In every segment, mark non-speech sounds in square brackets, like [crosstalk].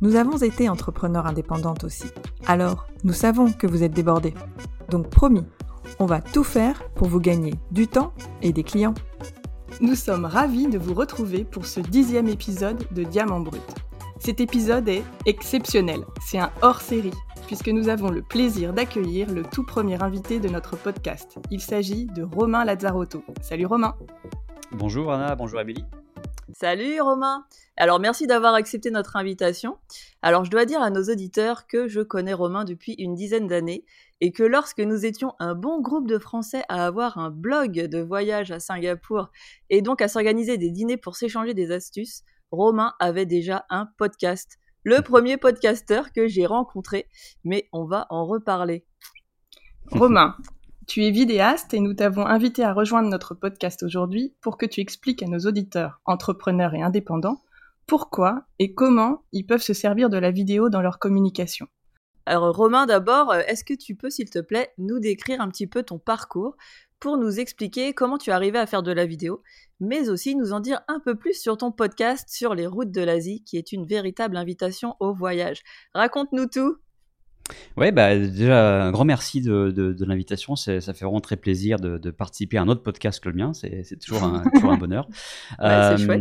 Nous avons été entrepreneurs indépendantes aussi. Alors, nous savons que vous êtes débordés. Donc promis, on va tout faire pour vous gagner du temps et des clients. Nous sommes ravis de vous retrouver pour ce dixième épisode de Diamant Brut. Cet épisode est exceptionnel, c'est un hors-série, puisque nous avons le plaisir d'accueillir le tout premier invité de notre podcast. Il s'agit de Romain Lazzarotto. Salut Romain Bonjour Anna, bonjour Amélie. Salut Romain. Alors merci d'avoir accepté notre invitation. Alors je dois dire à nos auditeurs que je connais Romain depuis une dizaine d'années et que lorsque nous étions un bon groupe de Français à avoir un blog de voyage à Singapour et donc à s'organiser des dîners pour s'échanger des astuces, Romain avait déjà un podcast. Le premier podcasteur que j'ai rencontré, mais on va en reparler. [laughs] Romain, tu es vidéaste et nous t'avons invité à rejoindre notre podcast aujourd'hui pour que tu expliques à nos auditeurs, entrepreneurs et indépendants, pourquoi et comment ils peuvent se servir de la vidéo dans leur communication. Alors Romain, d'abord, euh, est-ce que tu peux, s'il te plaît, nous décrire un petit peu ton parcours pour nous expliquer comment tu es à faire de la vidéo, mais aussi nous en dire un peu plus sur ton podcast sur les routes de l'Asie, qui est une véritable invitation au voyage. Raconte-nous tout. Ouais, bah déjà un grand merci de, de, l'invitation. Ça fait vraiment très plaisir de, de, participer à un autre podcast que le mien. C'est toujours un, [laughs] toujours un bonheur. Ouais, c'est chouette.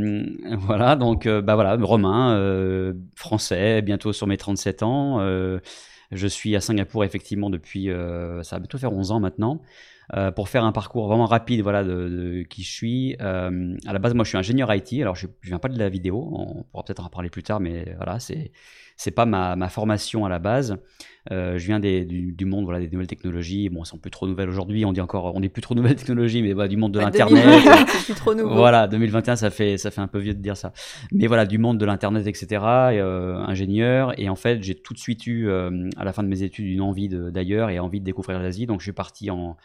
Voilà, donc euh, bah voilà, Romain, euh, français, bientôt sur mes 37 ans. Euh, je suis à Singapour effectivement depuis, ça va bientôt faire 11 ans maintenant. Euh, pour faire un parcours vraiment rapide voilà, de, de qui je suis. Euh, à la base, moi, je suis ingénieur IT. Alors, je, je viens pas de la vidéo. On pourra peut-être en parler plus tard, mais voilà, c'est c'est pas ma, ma, formation à la base. Euh, je viens des, du, du, monde voilà, des nouvelles technologies. Bon, elles sont plus trop nouvelles aujourd'hui. On dit encore, on n'est plus trop nouvelles [laughs] technologies, mais voilà, du monde de l'internet. plus trop nouveau. Voilà, 2021, ça fait ça fait un peu vieux de dire ça. Mais voilà, du monde de l'internet, etc. Euh, ingénieur. Et en fait, j'ai tout de suite eu euh, à la fin de mes études une envie d'ailleurs et envie de découvrir l'Asie. Donc, je suis parti en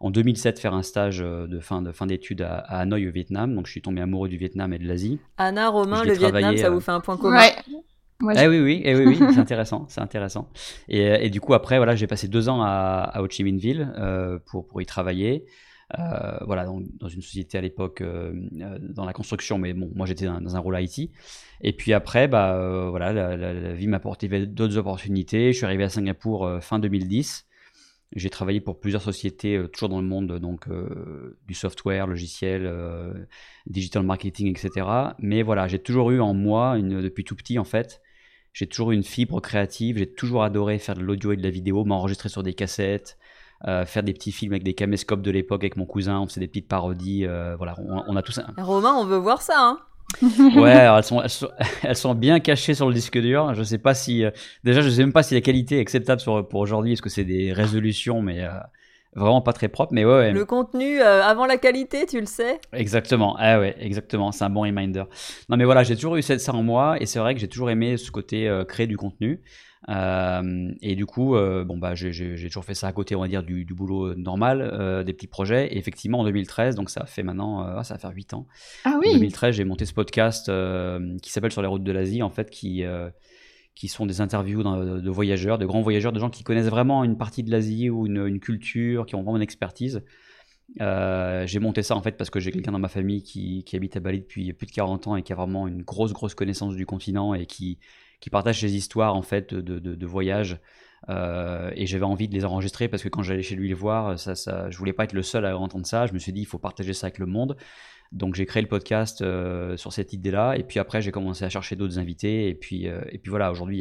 en 2007 faire un stage de fin de fin d'études à, à, Hanoï au Vietnam. Donc je suis tombé amoureux du Vietnam et de l'Asie. Anna, Romain, le Vietnam, ça vous fait un point commun? Ouais. Moi, eh oui, oui, eh oui, oui [laughs] c'est intéressant, c'est intéressant. Et, et, du coup, après, voilà, j'ai passé deux ans à, à Ho Chi Minh Ville euh, pour, pour y travailler. Euh, voilà, dans, dans, une société à l'époque euh, dans la construction, mais bon, moi j'étais dans, dans, un rôle IT. Et puis après, bah, euh, voilà, la, la, la vie m'a apporté d'autres opportunités. Je suis arrivé à Singapour euh, fin 2010. J'ai travaillé pour plusieurs sociétés, euh, toujours dans le monde donc euh, du software, logiciel, euh, digital marketing, etc. Mais voilà, j'ai toujours eu en moi, une, depuis tout petit en fait, j'ai toujours une fibre créative. J'ai toujours adoré faire de l'audio et de la vidéo, m'enregistrer sur des cassettes, euh, faire des petits films avec des caméscopes de l'époque avec mon cousin. On faisait des petites parodies. Euh, voilà, on, on, a tous. Un... Romain, on veut voir ça. Hein [laughs] ouais, elles sont, elles sont, elles sont bien cachées sur le disque dur. Je sais pas si, euh, déjà, je sais même pas si la qualité est acceptable sur, pour aujourd'hui. Est-ce que c'est des résolutions, mais vraiment pas très propre. Mais ouais, ouais. Le contenu euh, avant la qualité, tu le sais. Exactement. Ah ouais, exactement. C'est un bon reminder. Non, mais voilà, j'ai toujours eu ça en moi, et c'est vrai que j'ai toujours aimé ce côté euh, créer du contenu. Euh, et du coup, euh, bon bah j'ai toujours fait ça à côté, on va dire du, du boulot normal, euh, des petits projets. Et effectivement, en 2013, donc ça fait maintenant, euh, ça va faire 8 ans. Ah oui. En 2013, j'ai monté ce podcast euh, qui s'appelle Sur les routes de l'Asie, en fait, qui qui sont des interviews de, voyageurs, de grands voyageurs, de gens qui connaissent vraiment une partie de l'Asie ou une, culture, qui ont vraiment une expertise. j'ai monté ça en fait parce que j'ai quelqu'un dans ma famille qui, qui habite à Bali depuis plus de 40 ans et qui a vraiment une grosse grosse connaissance du continent et qui qui partagent ces histoires en fait de, de, de voyage. Euh, et j'avais envie de les enregistrer parce que quand j'allais chez lui les voir, ça, ça, je voulais pas être le seul à entendre ça. Je me suis dit, il faut partager ça avec le monde. Donc j'ai créé le podcast euh, sur cette idée-là. Et puis après, j'ai commencé à chercher d'autres invités. Et puis, euh, et puis voilà, aujourd'hui,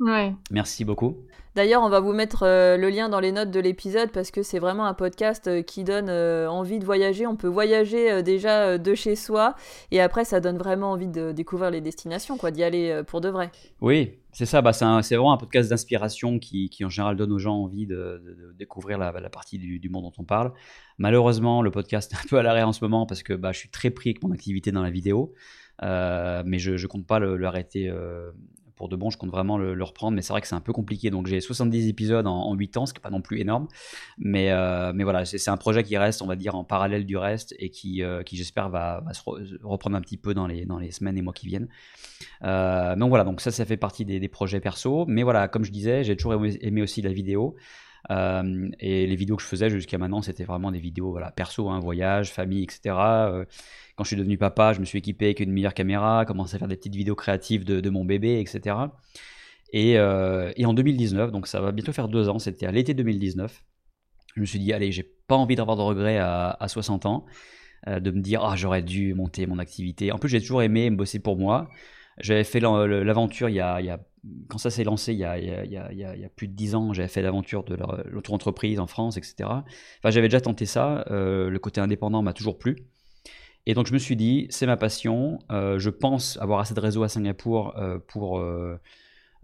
il y a quoi Il y a 70 épisodes. Malheureusement, le podcast est un petit. Il est vraiment top. Merci. Ouais. Merci beaucoup. D'ailleurs, on va vous mettre euh, le lien dans les notes de l'épisode parce que c'est vraiment un podcast euh, qui donne euh, envie de voyager. On peut voyager euh, déjà euh, de chez soi et après, ça donne vraiment envie de découvrir les destinations, quoi, d'y aller euh, pour de vrai. Oui, c'est ça. Bah, c'est vraiment un podcast d'inspiration qui, qui, en général, donne aux gens envie de, de, de découvrir la, la partie du, du, monde dont on parle. Malheureusement, le podcast est un peu à l'arrêt en ce moment parce que bah, je suis très pris avec mon activité dans la vidéo. Euh, mais je, je compte pas l'arrêter pour de bon, je compte vraiment le, reprendre, mais c'est vrai que c'est un peu compliqué. Donc j'ai 70 épisodes en, 8 ans, ce qui n'est pas non plus énorme. Mais, euh, mais voilà, c'est un projet qui reste, on va dire, en parallèle du reste et qui, euh, qui j'espère, va, se reprendre un petit peu dans les, dans les semaines et mois qui viennent. donc voilà, donc ça, ça fait partie des, projets perso. Mais voilà, comme je disais, j'ai toujours aimé, aussi la vidéo. Et les vidéos que je faisais jusqu'à maintenant, c'était vraiment des vidéos perso, hein, voyage, famille, etc. Quand je suis devenu papa, je me suis équipé avec une meilleure caméra, commencé à faire des petites vidéos créatives de, mon bébé, etc. Euh, et, en 2019, donc ça va bientôt faire deux ans, c'était à l'été 2019, je me suis dit, allez, j'ai pas envie d'avoir de regrets à, 60 ans, euh, de me dire, ah, j'aurais dû monter mon activité. En plus, j'ai toujours aimé me bosser pour moi. J'avais fait l'aventure il, y a, quand ça s'est lancé il y, a, plus de dix ans, j'avais fait l'aventure de l'auto-entreprise en France, etc. Enfin, j'avais déjà tenté ça. Euh, le côté indépendant m'a toujours plu. Et donc je me suis dit, c'est ma passion, euh, je pense avoir assez de réseau à Singapour euh, pour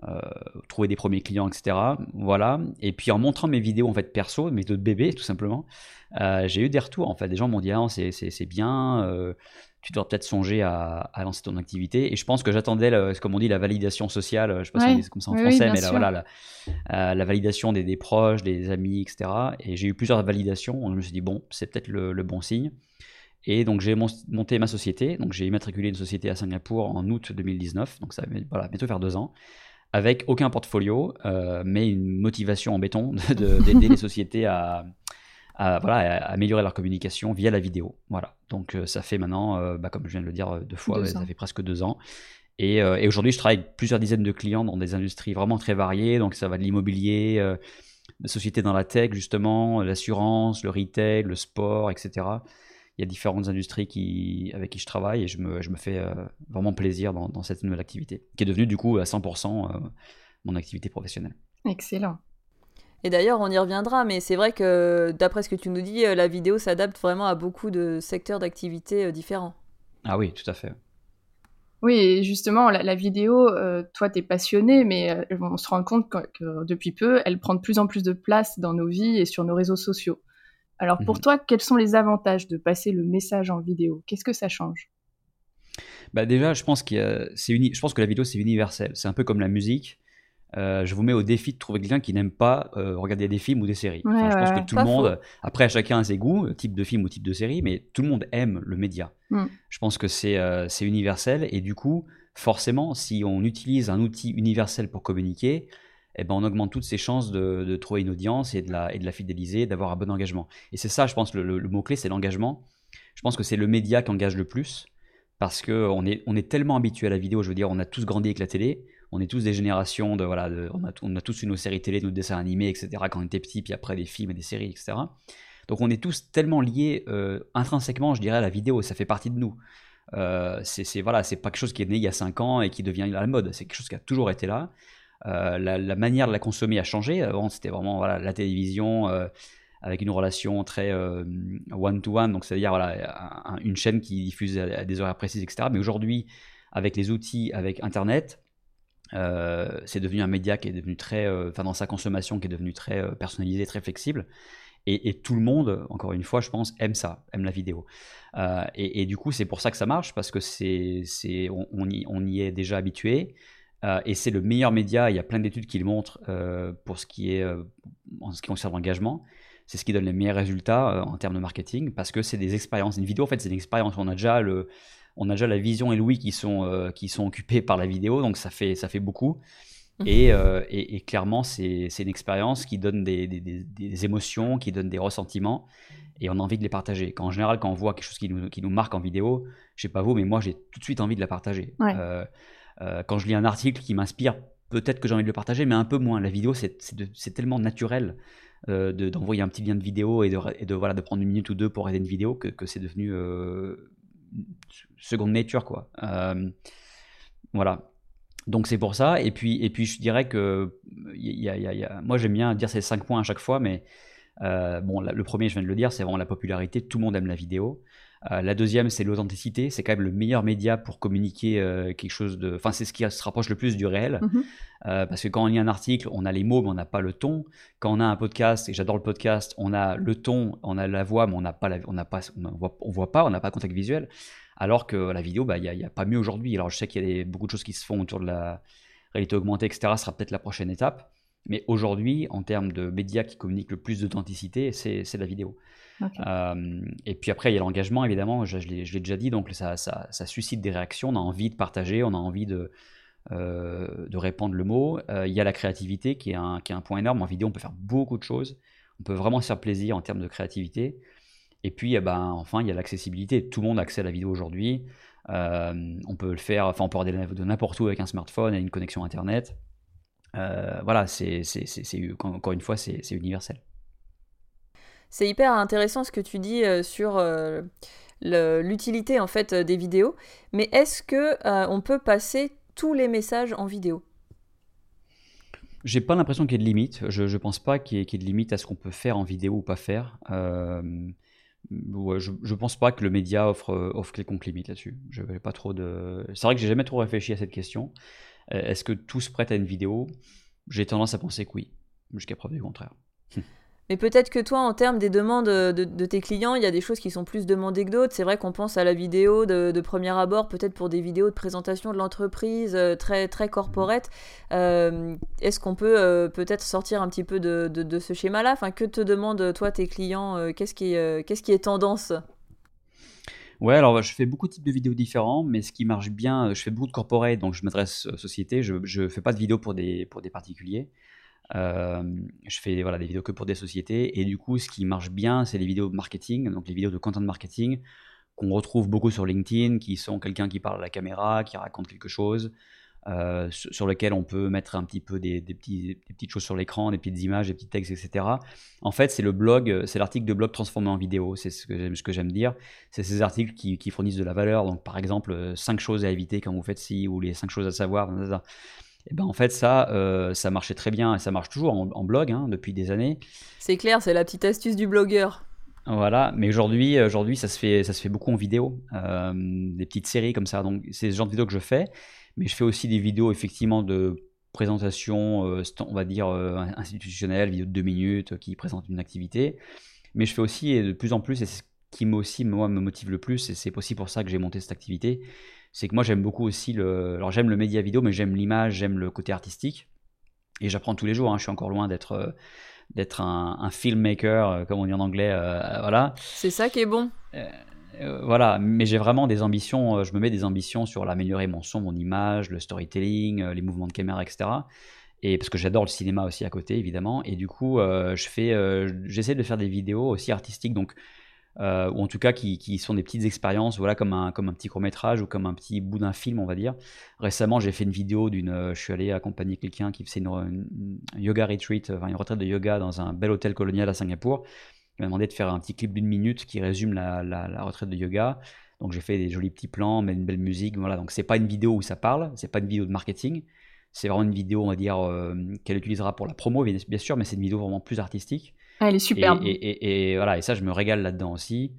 euh, trouver des premiers clients, etc. Voilà. Et puis en montrant mes vidéos en fait perso, mes vidéos de bébé tout simplement, j'ai eu des retours en fait. Des gens m'ont dit, ah, c'est bien, tu dois peut-être songer à, lancer ton activité. Et je pense que j'attendais, comme on dit, la validation sociale, je sais pas si c'est comme ça en français, mais voilà, la, la, validation des, des, proches, des amis, etc. Et j'ai eu plusieurs validations. je me suis dit, bon, c'est peut-être le bon signe. Et donc j'ai monté ma société, donc j'ai immatriculé une société à Singapour en août 2019, donc ça va voilà, bientôt faire deux ans, avec aucun portfolio, euh, mais une motivation en béton [laughs] d'aider les sociétés à, voilà, améliorer leur communication via la vidéo. Voilà, donc euh, ça fait maintenant, euh, bah, comme je viens de le dire deux fois, ça fait presque deux ans. Et, et aujourd'hui, je travaille avec plusieurs dizaines de clients dans des industries vraiment très variées, donc ça va de l'immobilier, de sociétés dans la tech justement, l'assurance, le retail, le sport, etc il y a différentes industries qui, avec qui je travaille et je me, je me fais euh, vraiment plaisir dans, dans, cette nouvelle activité, qui est devenue du coup à 100% euh, mon activité professionnelle. Excellent. Et d'ailleurs, on y reviendra, mais c'est vrai que d'après ce que tu nous dis, euh, la vidéo s'adapte vraiment à beaucoup de secteurs d'activité différents. Ah oui, tout à fait. Oui, justement, la, vidéo, toi, tu es passionné, mais on se rend compte que, que, depuis peu, elle prend de plus en plus de place dans nos vies et sur nos réseaux sociaux. Alors pour mmh toi, quels sont les avantages de passer le message en vidéo? Qu'est-ce que ça change? Bah déjà, je pense, qu'il je pense que la vidéo, c'est universel. C'est un peu comme la musique. Euh, je vous mets au défi de trouver quelqu'un qui n'aime pas euh, regarder des films ou des séries. je pense que tout le monde, après chacun a ses goûts, type de film ou type de série, mais tout le monde aime le média. Mmh. Je pense que c'est euh, universel et du coup, forcément, si on utilise un outil universel pour communiquer, eh ben, on augmente toutes ses chances de, trouver une audience et de la, et de la fidéliser, d'avoir un bon engagement. Et c'est ça, je pense, le, mot-clé, c'est l'engagement. Je pense que c'est le média qui engage le plus, parce qu'on est, on est tellement habitué à la vidéo, je veux dire, on a tous grandi avec la télé, on est tous des générations de, voilà, on, a, tous une série télé, nos dessins animés, etc., quand on était petit, puis après des films et des séries, etc. Donc on est tous tellement liés euh, intrinsèquement, je dirais, à la vidéo, ça fait partie de nous. Euh, c'est voilà, c'est pas quelque chose qui est né il y a 5 ans et qui devient la mode, c'est quelque chose qui a toujours été là. Euh, la, manière de la consommer a changé. Avant, c'était vraiment voilà, la télévision euh, avec une relation très euh, one-to-one, donc c'est-à-dire voilà, une chaîne qui diffuse à, des horaires précises, etc. Mais aujourd'hui, avec les outils, avec Internet, c'est devenu un média qui est devenu très, enfin dans sa consommation, qui est devenu très personnalisé, très flexible. Et, tout le monde, encore une fois, je pense, aime ça, aime la vidéo. et, du coup, c'est pour ça que ça marche, parce que c'est, on, y, on, y, est déjà habitué. Euh, et c'est le meilleur média, il y a plein d'études qui le montrent euh, pour ce qui est euh, en ce qui concerne l'engagement. C'est ce qui donne les meilleurs résultats en termes de marketing parce que c'est des expériences. Une vidéo, en fait, c'est une expérience. On a déjà le, on a déjà la vision et l'ouïe qui sont qui sont occupés par la vidéo, donc ça fait ça fait beaucoup. Mmh. Et, et, clairement, c'est une expérience qui donne des, des, des, émotions, qui donne des ressentiments, et on a envie de les partager. Quand, en général, quand on voit quelque chose qui nous, qui nous marque en vidéo, je sais pas vous, mais moi j'ai tout de suite envie de la partager. Euh, quand je lis un article qui m'inspire, peut-être que j'ai envie de le partager, mais un peu moins. La vidéo, c'est tellement naturel euh, d'envoyer un petit lien de vidéo et de, prendre une minute ou deux pour aider une vidéo que, c'est devenu euh, seconde nature. Quoi. voilà. Donc c'est pour ça. Et puis, et puis je dirais que moi j'aime bien dire ces cinq points à chaque fois, mais bon, le premier, je viens de le dire, c'est vraiment la popularité. Tout le monde aime la vidéo. Euh, la deuxième, c'est l'authenticité. C'est quand même le meilleur média pour communiquer euh, quelque chose de. Enfin, c'est ce qui se rapproche le plus du réel. Mhm. Euh, parce que quand on lit un article, on a les mots, mais on n'a pas le ton. Quand on a un podcast, et j'adore le podcast, on a le ton, on a la voix, mais on n'a pas, on pas, on voit, voit, pas, on n'a pas contact visuel. Alors que la vidéo, bah, il n'y a, pas mieux aujourd'hui. Alors, je sais qu'il y a beaucoup de choses qui se font autour de la réalité augmentée, etc., sera peut-être la prochaine étape. Mais aujourd'hui, en termes de médias qui communiquent le plus d'authenticité, c'est la vidéo. Euh, et puis après, il y a l'engagement, évidemment, je, je l'ai déjà dit, donc ça, ça, suscite des réactions, on a envie de partager, on a envie de, euh, de répandre le mot. Euh, il y a la créativité qui est, un, qui est un point énorme. En vidéo, on peut faire beaucoup de choses, on peut vraiment se faire plaisir en termes de créativité. Et puis, eh ben, enfin, il y a l'accessibilité. Tout le monde a accès à la vidéo aujourd'hui. on peut le faire, enfin, on peut regarder de n'importe où avec un smartphone et une connexion Internet. voilà, c'est, encore une fois, c'est universel. C'est hyper intéressant ce que tu dis euh, sur euh, l'utilité en fait euh, des vidéos. Mais est-ce que on peut passer tous les messages en vidéo? J'ai pas l'impression qu'il y ait de limite. Je, ne pense pas qu'il y, ait de limite à ce qu'on peut faire en vidéo ou pas faire. je, ne pense pas que le média offre, offre quelconque limite là-dessus. Je pas trop de. C'est vrai que j'ai jamais trop réfléchi à cette question. Est-ce que tout se prête à une vidéo? J'ai tendance à penser que oui, jusqu'à preuve du contraire. [laughs] Mais peut-être que toi, en termes des demandes de, tes clients, il y a des choses qui sont plus demandées que d'autres. C'est vrai qu'on pense à la vidéo de, premier abord, peut-être pour des vidéos de présentation de l'entreprise euh, très, très corporate. Euh, est-ce qu'on peut euh, peut-être sortir un petit peu de, ce schéma-là? Enfin, Que te demandent, toi, tes clients Qu'est-ce qui, est tendance? Ouais, alors je fais beaucoup de types de vidéos différents, mais ce qui marche bien, je fais beaucoup de corporate, donc je m'adresse aux sociétés, je ne fais pas de vidéos pour des, pour des particuliers. Euh, je fais voilà, des vidéos que pour des sociétés. Et du coup, ce qui marche bien, c'est les vidéos marketing, donc les vidéos de content marketing qu'on retrouve beaucoup sur LinkedIn, qui sont quelqu'un qui parle à la caméra, qui raconte quelque chose, euh, sur lequel on peut mettre un petit peu des, petites choses sur l'écran, des petites images, des petits textes, etc. En fait, c'est le blog, c'est l'article de blog transformé en vidéo. C'est ce que j'aime dire. C'est ces articles qui, fournissent de la valeur. Donc, par exemple, 5 choses à éviter quand vous faites ci, ou les 5 choses à savoir. Et ben en fait ça, euh, ça marchait très bien et ça marche toujours en, blog hein, depuis des années. C'est clair, c'est la petite astuce du blogueur. Voilà, mais aujourd'hui, aujourd'hui ça se fait, ça se fait beaucoup en vidéo, euh, des petites séries comme ça. Donc c'est ce genre de vidéos que je fais, mais je fais aussi des vidéos effectivement de présentation, euh, on va dire institutionnelle, vidéo de deux minutes qui présentent une activité. Mais je fais aussi de plus en plus, et c'est qui aussi moi me motive le plus, et c'est aussi pour ça que j'ai monté cette activité, c'est que moi j'aime beaucoup aussi le. Alors j'aime le média vidéo, mais j'aime l'image, j'aime le côté artistique. Et j'apprends tous les jours, hein. je suis encore loin d'être euh, d'être un, filmmaker, euh, comme on dit en anglais. Euh, voilà. C'est ça qui est bon. voilà, mais j'ai vraiment des ambitions, je me mets des ambitions sur l'améliorer mon son, mon image, le storytelling, les mouvements de caméra, etc. Et parce que j'adore le cinéma aussi à côté, évidemment. Et du coup, je fais, j'essaie de faire des vidéos aussi artistiques. Donc, euh, ou en tout cas qui, sont des petites expériences, voilà, comme un, comme un petit court métrage ou comme un petit bout d'un film, on va dire. Récemment, j'ai fait une vidéo d'une, euh, je suis allé accompagner quelqu'un qui faisait une, yoga retreat, enfin une retraite de yoga dans un bel hôtel colonial à Singapour. Il m'a demandé de faire un petit clip d'une minute qui résume la, la, retraite de yoga. Donc j'ai fait des jolis petits plans, mais une belle musique, voilà. Donc c'est pas une vidéo où ça parle, c'est pas une vidéo de marketing, c'est vraiment une vidéo, on va dire, euh, qu'elle utilisera pour la promo, bien sûr, mais c'est une vidéo vraiment plus artistique. Ah, elle est superbe. Et, voilà, et ça, je me régale là-dedans aussi.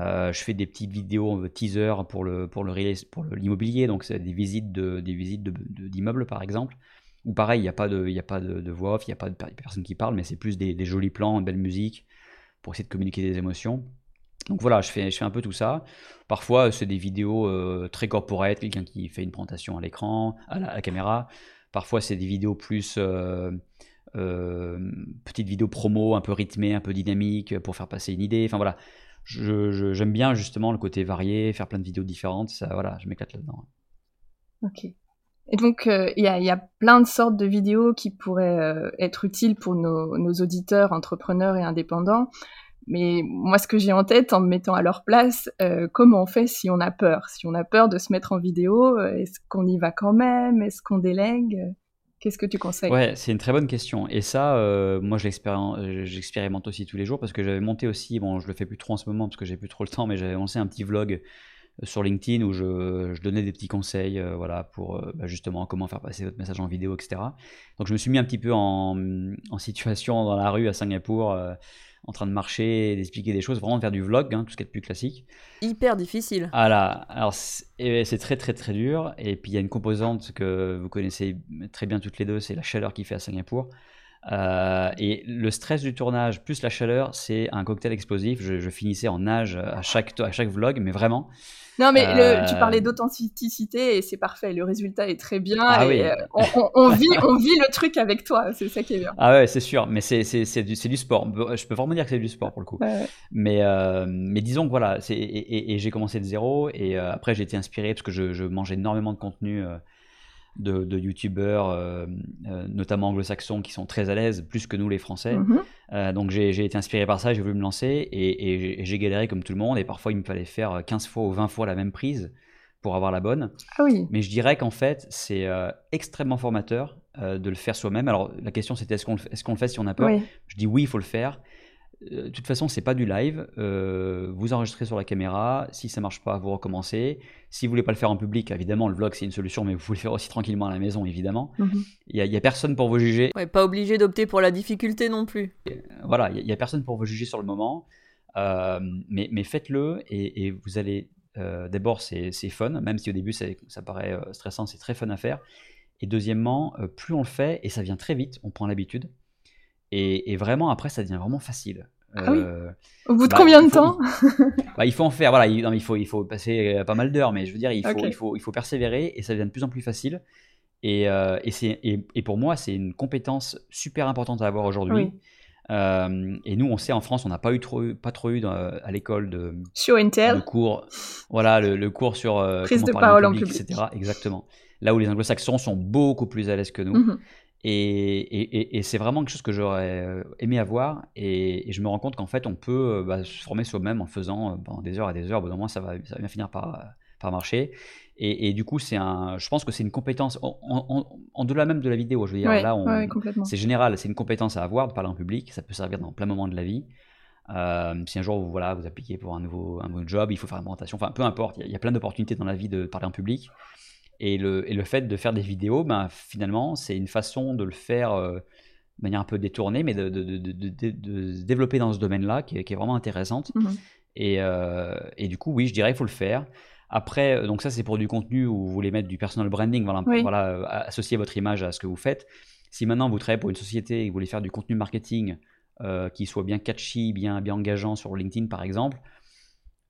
Euh, je fais des petites vidéos euh, teaser pour le pour le pour l'immobilier, donc c'est des visites de des visites d'immeubles de, par exemple. Ou pareil, il n'y a pas de il a pas de, voix off, il n'y a pas de personne qui parle, mais c'est plus des, jolis plans, une belle musique pour essayer de communiquer des émotions. Donc voilà, je fais je fais un peu tout ça. Parfois, c'est des vidéos euh, très corporate, quelqu'un qui fait une présentation à l'écran, à, la caméra. Parfois, c'est des vidéos plus euh, petite vidéo promo un peu rythmée, un peu dynamique pour faire passer une idée. Enfin voilà, j'aime bien justement le côté varié, faire plein de vidéos différentes. Ça, voilà, je m'éclate là-dedans. Ok. Et donc, euh, il y, a, plein de sortes de vidéos qui pourraient euh, être utiles pour nos, auditeurs, entrepreneurs et indépendants. Mais moi, ce que j'ai en tête en me mettant à leur place, comment on fait si on a peur? Si on a peur de se mettre en vidéo, est-ce qu'on y va quand même? Est-ce qu'on délègue Qu'est-ce que tu conseilles? Ouais, c'est une très bonne question. Et ça, euh, moi, j'expérimente aussi tous les jours parce que j'avais monté aussi, bon, je le fais plus trop en ce moment parce que j'ai plus trop le temps, mais j'avais lancé un petit vlog euh, sur LinkedIn où je, donnais des petits conseils, euh, voilà, pour bah, justement comment faire passer votre message en vidéo, etc. Donc, je me suis mis un petit peu en, en situation dans la rue à Singapour en train de marcher, d'expliquer des choses, vraiment faire du vlog, hein, tout ce qui est plus classique. Hyper difficile. Voilà, alors c'est très très très dur. Et puis il y a une composante que vous connaissez très bien toutes les deux, c'est la chaleur qu'il fait à Singapour. Et le stress du tournage plus la chaleur, c'est un cocktail explosif. Je, je, finissais en nage à chaque, à chaque vlog, mais vraiment. Non, mais tu euh, parlais d'authenticité et c'est parfait. Le résultat est très bien. Ah et, euh, on, vit, on vit le truc avec toi. C'est ça qui est bien. Ah ouais, c'est sûr. Mais c'est, du, du, sport. Je peux vraiment dire que c'est du sport pour le coup. Mais, euh, mais disons que voilà. Et, et, j'ai commencé de zéro. Et après, j'ai été inspiré parce que je, je mange énormément de contenu de, de youtubeurs, euh, euh, notamment anglo-saxons, qui sont très à l'aise, plus que nous les Français. Mhm. Euh, donc j'ai été inspiré par ça, j'ai voulu me lancer et, j'ai galéré comme tout le monde. Et parfois, il me fallait faire 15 fois ou 20 fois la même prise pour avoir la bonne. Ah oui. Mais je dirais qu'en fait, c'est extrêmement formateur de le faire soi-même. Alors la question c'était est-ce qu'on est qu'on le fait si on a peur? Je dis oui, il faut le faire. Euh, de toute façon, c'est pas du live. Euh, vous enregistrez sur la caméra. Si ça marche pas, vous recommencez. Si vous voulez pas le faire en public, évidemment, le vlog c'est une solution, mais vous pouvez le faire aussi tranquillement à la maison, évidemment. Mhm. Il n'y a, personne pour vous juger. pas obligé d'opter pour la difficulté non plus. Euh, voilà, il n'y a, personne pour vous juger sur le moment. mais, faites-le et, vous allez. D'abord, c'est fun, même si au début ça, paraît stressant, c'est très fun à faire. Et deuxièmement, plus on le fait, et ça vient très vite, on prend l'habitude. Et, vraiment, après, ça devient vraiment facile. Ah oui euh, Au bout de bah, combien de temps bah, il, faut en faire, voilà, il, il, faut, il faut passer euh, pas mal d'heures, mais je veux dire, il faut, il, faut, il faut persévérer et ça devient de plus en plus facile. Et, euh, et, et pour moi, c'est une compétence super importante à avoir aujourd'hui. et nous, on sait en France, on n'a pas eu trop, pas trop eu à l'école de, Show de cours, voilà, le, cours sur prise de parole en public, etc. Exactement. Là où les Anglo-Saxons sont beaucoup plus à l'aise que nous. Mhm. Et, c'est vraiment quelque chose que j'aurais euh, aimé avoir. Et, je me rends compte qu'en fait, on peut euh, bah, se former soi-même en faisant euh, pendant des heures et des heures. Au bout d'un moment, ça va, ça va bien finir par, par marcher. Et, du coup, c'est un, je pense que c'est une compétence en, delà même de la vidéo. Je veux dire, là, c'est général, c'est une compétence à avoir de parler en public. Ça peut servir dans plein moments de la vie. si un jour vous, voilà, vous appliquez pour un nouveau, un nouveau job, il faut faire une présentation, enfin peu importe, il y, a plein d'opportunités dans la vie de parler en public. Et le, et le, fait de faire des vidéos, ben, finalement, c'est une façon de le faire euh, de manière un peu détournée, mais de, de, de, se développer dans ce domaine-là qui, est vraiment intéressante. Mhm. Et, euh, et, du coup, oui, je dirais qu'il faut le faire. Après, euh, donc ça, c'est pour du contenu où vous voulez mettre du personal branding, voilà, voilà, associer votre image à ce que vous faites. Si maintenant vous travaillez pour une société et que vous voulez faire du contenu marketing qui soit bien catchy, bien, bien engageant sur LinkedIn, par exemple,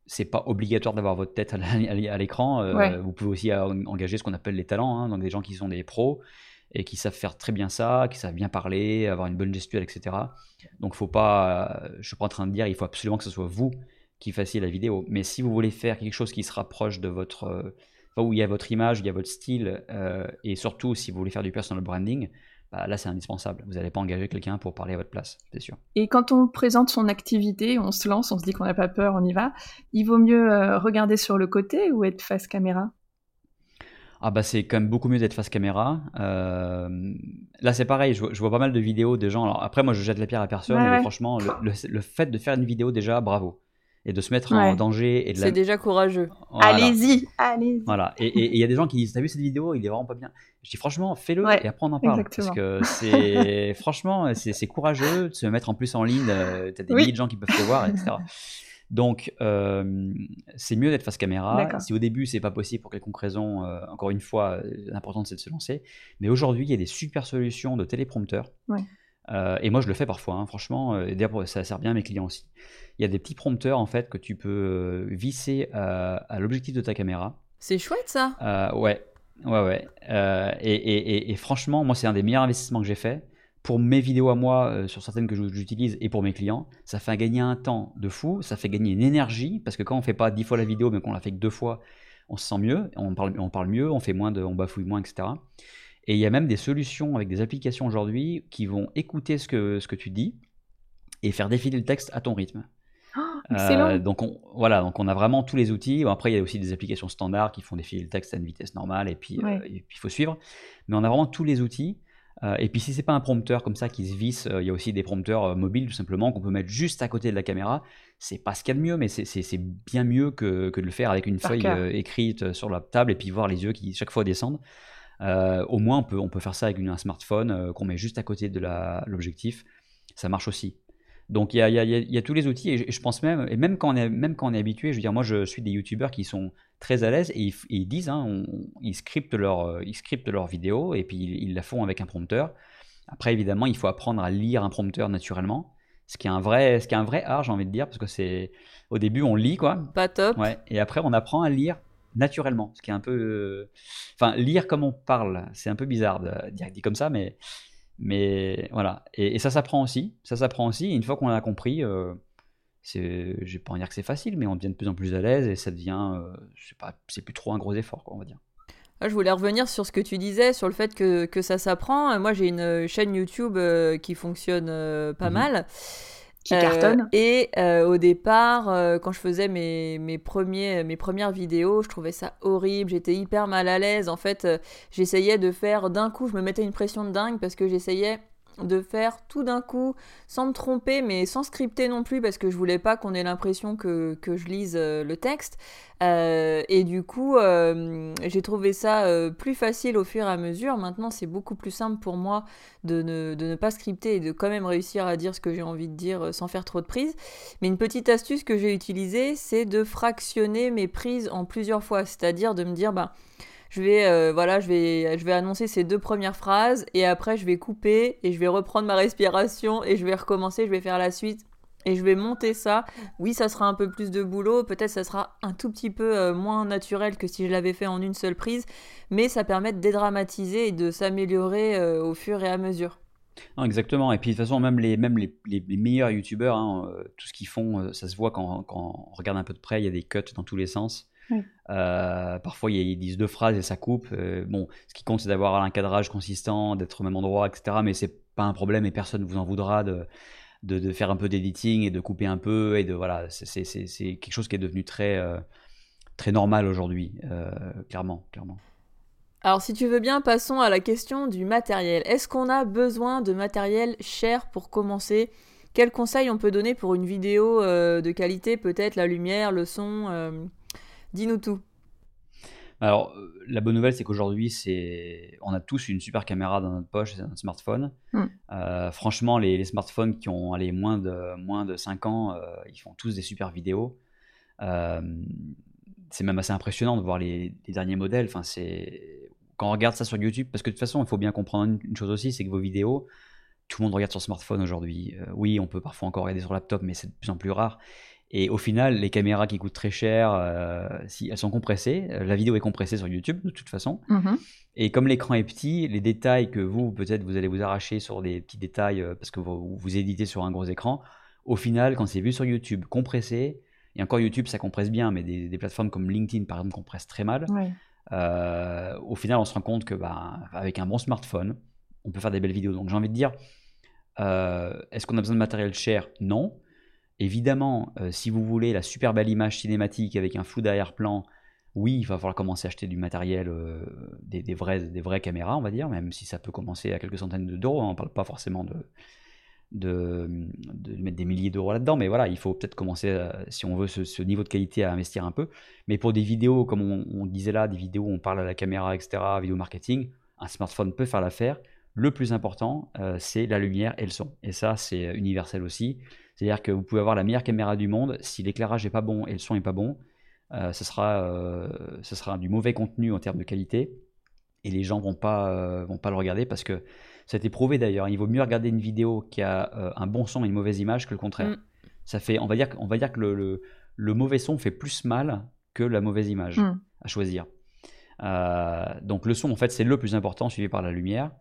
c'est pas obligatoire d'avoir votre tête à l'écran. Euh, vous pouvez aussi engager ce qu'on appelle les talents, hein, donc des gens qui sont des pros et qui savent faire très bien ça, qui savent bien parler, avoir une bonne gestuelle, etc. Donc faut pas, euh, je suis pas en train de dire, il faut absolument que ce soit vous qui fassiez la vidéo. Mais si vous voulez faire quelque chose qui se rapproche de votre, euh, où il y a votre image, il y a votre style, et surtout si vous voulez faire du personal branding, bah, là c'est indispensable. Vous n'allez pas engager quelqu'un pour parler à votre place, c'est sûr. Et quand on présente son activité, on se lance, on se dit qu'on n'a pas peur, on y va, il vaut mieux euh, regarder sur le côté ou être face caméra? Ah bah c'est quand même beaucoup mieux d'être face caméra. Euh, là c'est pareil, je vois, pas mal de vidéos de gens. Alors après moi je jette la pierre à personne, mais franchement le, fait de faire une vidéo déjà, bravo et de se mettre en danger. et C'est déjà courageux. Allez-y, allez-y. Voilà. Et il y a des gens qui disent T'as vu cette vidéo? Il est vraiment pas bien. Je dis Franchement, fais-le et après on en parle. Parce que c'est [laughs] franchement, c'est courageux de se mettre en plus en ligne. Euh, t'as des milliers de gens qui peuvent te voir, etc. Donc, euh, c'est mieux d'être face caméra. Si au début, c'est pas possible pour quelconque raison, euh, encore une fois, l'important c'est de se lancer. Mais aujourd'hui, il y a des super solutions de téléprompteurs. Ouais. Euh, et moi, je le fais parfois, hein, franchement. Euh, et d'ailleurs, ça sert bien à mes clients aussi. Il y a des petits prompteurs en fait que tu peux euh, visser à l'objectif de ta caméra. C'est chouette ça. ouais, ouais, ouais. Et, et, et, franchement, moi, c'est un des meilleurs investissements que j'ai fait pour mes vidéos à moi, sur certaines que j'utilise, et pour mes clients. Ça fait gagner un temps de fou. Ça fait gagner une énergie parce que quand on fait pas dix fois la vidéo, mais qu'on la fait que deux fois, on se sent mieux, on parle, on parle mieux, on fait moins de, on bafouille moins, etc. Et il y a même des solutions avec des applications aujourd'hui qui vont écouter ce que, ce que tu dis et faire défiler le texte à ton rythme. Oh, excellent. Euh, donc on, voilà, donc on a vraiment tous les outils. après, il y a aussi des applications standards qui font défiler le texte à une vitesse normale et puis euh, il faut suivre. Mais on a vraiment tous les outils. Euh, et puis si c'est pas un prompteur comme ça qui se visse, il y a aussi des prompteurs mobiles tout simplement qu'on peut mettre juste à côté de la caméra. C'est pas ce qu'il y a de mieux, mais c'est bien mieux que, que, de le faire avec une feuille écrite sur la table et puis voir les yeux qui chaque fois descendent. Euh, au moins, on peut, on peut faire ça avec un smartphone euh, qu'on met juste à côté de l'objectif. Ça marche aussi. Donc il y a, y, y a, tous les outils et je, pense même, et même quand, on est, même quand on est habitué, je veux dire, moi je suis des youtubeurs qui sont très à l'aise et ils, disent, hein, ils, scriptent leur, ils scriptent leur vidéo et puis ils, la font avec un prompteur. Après, évidemment, il faut apprendre à lire un prompteur naturellement, ce qui est un vrai, ce qui est un vrai art, j'ai envie de dire, parce que c'est au début on lit quoi. Pas top. Ouais. Et après, on apprend à lire naturellement, ce qui est un peu, euh, enfin, lire comme on parle, c'est un peu bizarre de dire dit comme ça, mais mais voilà. Et, ça s'apprend aussi. Ça s'apprend aussi. une fois qu'on a compris, euh, c'est, je vais pas en dire que c'est facile, mais on devient de plus en plus à l'aise et ça devient, euh, pas, c'est plus trop un gros effort, quoi, on va dire. Ah, je voulais revenir sur ce que tu disais, sur le fait que, que ça s'apprend. Moi, j'ai une chaîne YouTube euh, qui fonctionne euh, pas mhm. mal. Qui cartonne. et au départ, quand je faisais mes, mes, premiers, mes premières vidéos, je trouvais ça horrible. J'étais hyper mal à l'aise. En fait, j'essayais de faire d'un coup, je me mettais une pression de dingue parce que j'essayais de faire tout d'un coup, sans me tromper, mais sans scripter non plus, parce que je voulais pas qu'on ait l'impression que, je lise euh, le texte. Euh, et du coup, euh, j'ai trouvé ça plus facile au fur et à mesure. Maintenant, c'est beaucoup plus simple pour moi de ne, pas scripter et de quand même réussir à dire ce que j'ai envie de dire sans faire trop de prises. Mais une petite astuce que j'ai utilisée, c'est de fractionner mes prises en plusieurs fois. C'est-à-dire de me dire, bah, je vais, euh, voilà, je vais, je vais annoncer ces deux premières phrases et après je vais couper et je vais reprendre ma respiration et je vais recommencer, je vais faire la suite et je vais monter ça. Oui, ça sera un peu plus de boulot, peut-être ça sera un tout petit peu euh, moins naturel que si je l'avais fait en une seule prise, mais ça permet de dédramatiser et de s'améliorer euh, au fur et à mesure. exactement. Et puis de toute façon, même les, même les, les, meilleurs youtubeurs, hein, tout ce qu'ils font, ça se voit quand, quand, on regarde un peu de près, il y a des cuts dans tous les sens. Euh, parfois, ils disent deux phrases et ça coupe. Euh, bon, ce qui compte, c'est d'avoir un cadrage consistant, d'être au même endroit, etc. Mais c'est pas un problème et personne ne vous en voudra de, de, faire un peu d'editing et de couper un peu. Et de voilà, c'est quelque chose qui est devenu très, euh, très normal aujourd'hui, clairement, clairement. Alors, si tu veux bien, passons à la question du matériel. Est-ce qu'on a besoin de matériel cher pour commencer? Quels conseils on peut donner pour une vidéo de qualité? Peut-être la lumière, le son Dis-nous tout. Alors, euh, la bonne nouvelle, c'est qu'aujourd'hui, c'est... on a tous une super caméra dans notre poche, c'est notre smartphone. Hmm. Euh, franchement, les, smartphones qui ont moins, de, moins de 5 ans, euh, ils font tous des super vidéos. c'est même assez impressionnant de voir les, derniers modèles. Enfin, c'est... Quand on regarde ça sur YouTube, parce que de toute façon, il faut bien comprendre une, chose aussi, c'est que vos vidéos, tout le monde regarde sur smartphone aujourd'hui. oui, on peut parfois encore regarder sur laptop, mais c'est de plus en plus rare. Et au final, les caméras qui coûtent très cher, euh, si elles sont compressées, euh, la vidéo est compressée sur YouTube de toute façon. Mhm. Et comme l'écran est petit, les détails que vous, peut-être, vous allez vous arracher sur des petits détails euh, parce que vous, vous éditez sur un gros écran, au final, quand c'est vu sur YouTube, compressé, et encore YouTube, ça compresse bien, mais des, plateformes comme LinkedIn, par exemple, compressent très mal. au final, on se rend compte que, bah, avec un bon smartphone, on peut faire des belles vidéos. Donc, j'ai envie de dire, est-ce qu'on a besoin de matériel cher? Non. Évidemment, euh, si vous voulez la super belle image cinématique avec un flou d'arrière-plan, oui, il va falloir commencer à acheter du matériel, euh, des, vraies, des vraies caméras, on va dire, même si ça peut commencer à quelques centaines d'euros. Hein, on ne parle pas forcément de, mettre des milliers d'euros là-dedans, mais voilà, il faut peut-être commencer, euh, si on veut ce, niveau de qualité, à investir un peu. Mais pour des vidéos, comme on, disait là, des vidéos où on parle à la caméra, etc., vidéo marketing, un smartphone peut faire l'affaire. Le plus important, c'est la lumière et le son. Et ça, c'est universel aussi. C'est-à-dire que vous pouvez avoir la meilleure caméra du monde, si l'éclairage n'est pas bon et le son n'est pas bon, euh, ce, sera, euh, ce sera du mauvais contenu en termes de qualité et les gens vont pas euh, vont pas le regarder parce que ça a été prouvé d'ailleurs. Il vaut mieux regarder une vidéo qui a un bon son et une mauvaise image que le contraire. Mm. Ça fait, on va dire, on va dire que le, le, mauvais son fait plus mal que la mauvaise image mm. à choisir. donc le son en fait c'est le plus important suivi par la lumière.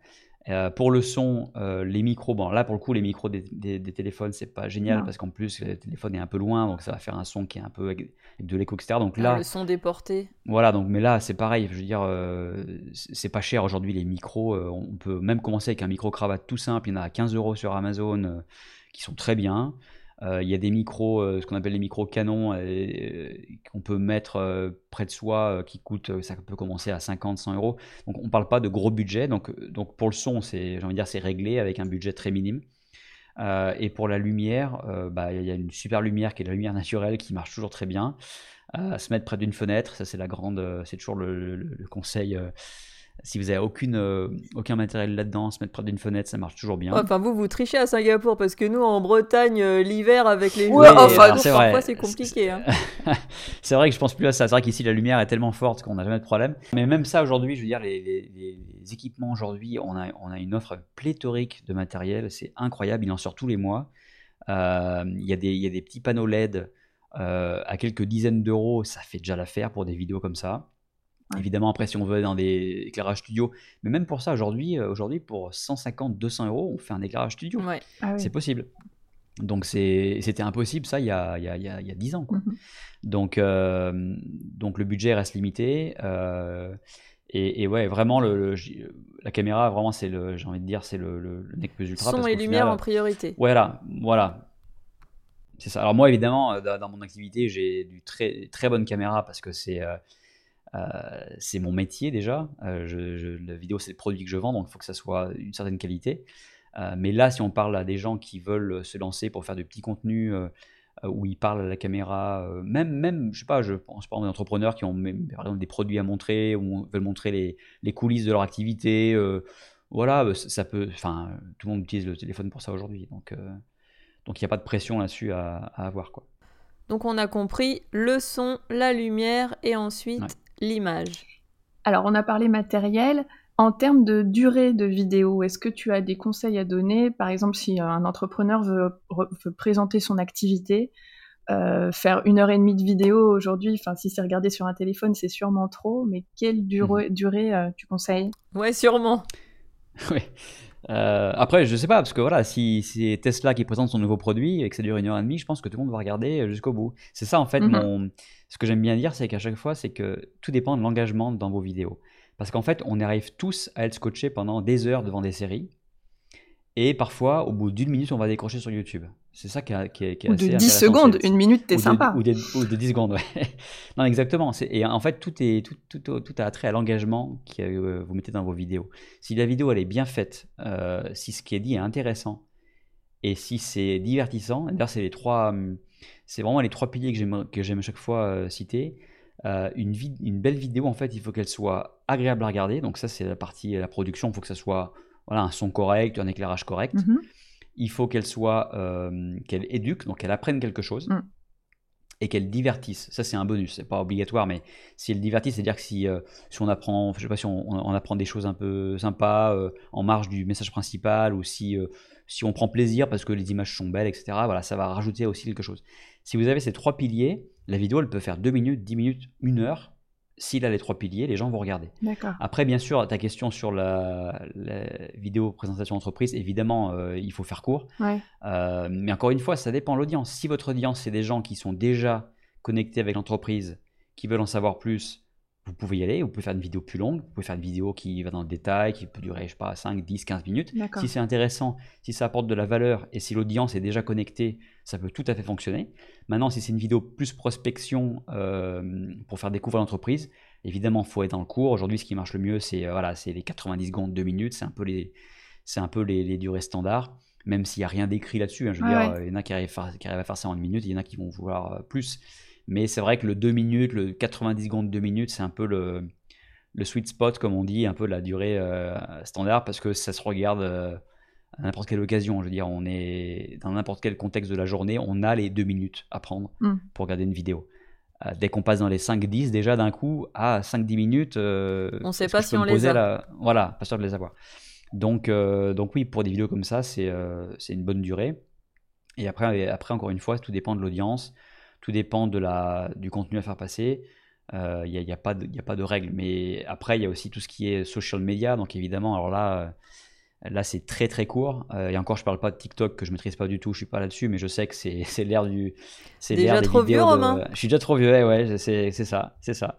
Euh, pour le son, euh, les micros, bon là pour le coup les micros des, des, téléphones c'est pas génial parce qu'en plus le téléphone est un peu loin donc ça va faire un son qui est un peu avec, de l'écho etc. Donc là, le son déporté. Voilà donc mais là c'est pareil, je veux dire euh, c'est pas cher aujourd'hui les micros, on peut même commencer avec un micro cravate tout simple, il y en a à 15 euros sur Amazon qui sont très bien. Euh, il y a des micros, euh, ce qu'on appelle les micros canons, euh, qu'on peut mettre près de soi, qui coûtent, ça peut commencer à 50, 100 euros. Donc on ne parle pas de gros budget. Donc, donc pour le son, c'est, j'ai envie de dire, c'est réglé avec un budget très minime. et pour la lumière, bah, il y a une super lumière qui est la lumière naturelle qui marche toujours très bien. se mettre près d'une fenêtre, ça c'est la grande, c'est toujours le, conseil Si vous avez aucune, euh, aucun matériel là-dedans, se mettre près d'une fenêtre, ça marche toujours bien. Enfin, vous, vous trichez à Singapour parce que nous, en Bretagne, euh, l'hiver avec les Ouais, jours, enfin, euh, c'est vrai. parfois c'est compliqué. hein. [laughs] c'est vrai que je pense plus à ça. C'est vrai qu'ici la lumière est tellement forte qu'on n'a jamais de problème. Mais même ça aujourd'hui, je veux dire, les, les- les- les équipements aujourd'hui, on a, on a une offre pléthorique de matériel. C'est incroyable. Il en sort tous les mois. Euh, Il y, a des- il y a des petits panneaux LED euh, à quelques dizaines d'euros. Ça fait déjà l'affaire pour des vidéos comme ça. Ouais. Évidemment, après, si on veut dans des éclairages studio, mais même pour ça, aujourd'hui, euh, aujourd'hui pour 150, 200 euros, on fait un éclairage studio. Ouais. Ah oui. C'est possible. Donc c'est- c'était impossible ça il y a, il y a, il y a, il y a 10 ans. Quoi. Mhm. Donc, euh, donc le budget reste limité. euh, et, et ouais, vraiment, le, la caméra, vraiment, c'est le, j'ai envie de dire, c'est le, le, le nec plus ultra. Son parce et lumière final- en priorité. Voilà, voilà. C'est ça. Alors moi, évidemment, dans, dans mon activité, j'ai du très très bonne caméra parce que c'est c'est mon métier déjà. Euh, je, je- la vidéo, c'est le produit que je vends, donc il faut que ça soit une certaine qualité. Euh, mais là, si on parle à des gens qui veulent se lancer pour faire du petit contenu euh, euh, où ils parlent à la caméra, euh, même, même, je sais pas, je pense par exemple des entrepreneurs qui ont même, par exemple des produits à montrer ou veulent montrer les, les coulisses de leur activité. euh, voilà, euh, ça ça peut. Enfin, tout le monde utilise le téléphone pour ça aujourd'hui, donc. euh, donc il n'y a pas de pression là-dessus à, à avoir. Quoi. Donc on a compris le son, la lumière et ensuite Ouais. L'image. Alors, on a parlé matériel. En termes de durée de vidéo, est-ce que tu as des conseils à donner? Par exemple, si un entrepreneur veut, présenter son activité, euh, faire une heure et demie de vidéo aujourd'hui, enfin, si c'est regardé sur un téléphone, c'est sûrement trop, mais quelle durée, durée euh, tu conseilles? Ouais, sûrement. [laughs] Oui. Euh, après, je sais pas, parce que voilà, si, si c'est Tesla qui présente son nouveau produit et que ça dure une heure et demie, je pense que tout le monde va regarder jusqu'au bout. C'est ça, en fait, Mhm. mon... ce que j'aime bien dire, c'est qu'à chaque fois, c'est que tout dépend de l'engagement dans vos vidéos. Parce qu'en fait, on arrive tous à être scotchés pendant des heures devant des séries. Et parfois, au bout d'une minute, on va décrocher sur YouTube. C'est ça qui est, qui est- qui est Ou assez de 10 intéressant, secondes, une minute, t'es sympa. ou, de, ou de 10 secondes, ouais. [laughs] non, exactement. Et en fait, tout, est, tout, tout, tout a attrait à l'engagement que euh, vous mettez dans vos vidéos. Si la vidéo, elle est bien faite, euh, si ce qui est dit est intéressant, et si c'est divertissant, d'ailleurs, c'est les trois, hum, c'est vraiment les trois piliers que j'aime, à chaque fois euh, citer. Euh, une, belle vidéo, en fait, il faut qu'elle soit agréable à regarder. Donc ça, c'est la partie, la production. Il faut que ça soit voilà, un son correct, un éclairage correct Mhm. il faut qu'elle soit, euh, qu'elle éduque, donc qu'elle apprenne quelque chose. Mm. Et qu'elle divertisse. Ça, c'est un bonus. C'est pas obligatoire, mais si elle divertit, c'est-à-dire que si, euh, si on apprend, je sais pas, si on, on apprend des choses un peu sympas euh, en marge du message principal, ou si, euh, si on prend plaisir parce que les images sont belles, etc. Voilà, ça va rajouter aussi quelque chose. Si vous avez ces trois piliers, la vidéo, elle peut faire 2 minutes, 10 minutes, 1 heure. S'il a les trois piliers, les gens vont regarder. Après, bien sûr, ta question sur la, la vidéo présentation entreprise, évidemment, euh, il faut faire court. Ouais. Euh, mais encore une fois, ça dépend de l'audience. Si votre audience, c'est des gens qui sont déjà connectés avec l'entreprise, qui veulent en savoir plus, vous pouvez y aller. Vous pouvez faire une vidéo plus longue. Vous pouvez faire une vidéo qui va dans le détail, qui peut durer, je sais pas, 5, 10, 15 minutes. Si c'est intéressant, si ça apporte de la valeur et si l'audience est déjà connectée, ça peut tout à fait fonctionner. Maintenant, si c'est une vidéo plus prospection euh, pour faire découvrir l'entreprise, évidemment, il faut être dans le cours. Aujourd'hui, ce qui marche le mieux, c'est euh, voilà, les 90 secondes, 2 minutes. C'est un peu les, un peu les, les durées standards, même s'il n'y a rien d'écrit là-dessus. hein. je veux dire, ouais. euh, il y en a qui arrivent, faire- qui arrivent à faire ça en une minute, il y en a qui vont vouloir euh, plus. Mais c'est vrai que le 2 minutes, le 90 secondes, 2 minutes, c'est un peu le, le sweet spot, comme on dit, un peu la durée euh, standard, parce que ça se regarde euh, à n'importe quelle occasion. Je veux dire, on est dans n'importe quel contexte de la journée, on a les 2 minutes à prendre Mm. pour regarder une vidéo. Euh, dès qu'on passe dans les 5-10, déjà d'un coup, à 5-10 minutes, On sait est-ce pas si on les a. la- Voilà, pas sûr de les avoir. Donc, donc oui, pour des vidéos comme ça, c'est une bonne durée. Et après, et après, encore une fois, tout dépend de l'audience, tout dépend de la, du contenu à faire passer. Il n'y a, y a pas de- y a pas de règle. Mais après, il y a aussi tout ce qui est social media. Donc évidemment, alors là, euh, là c'est très très court. Euh, et encore, je parle pas de TikTok que je maîtrise pas du tout. Je suis pas là-dessus, mais je sais que c'est [laughs] l'ère du. c'est Déjà des trop vieux, de- Romain Je suis déjà trop vieux. Ouais, ouais, c'est ça, c'est ça.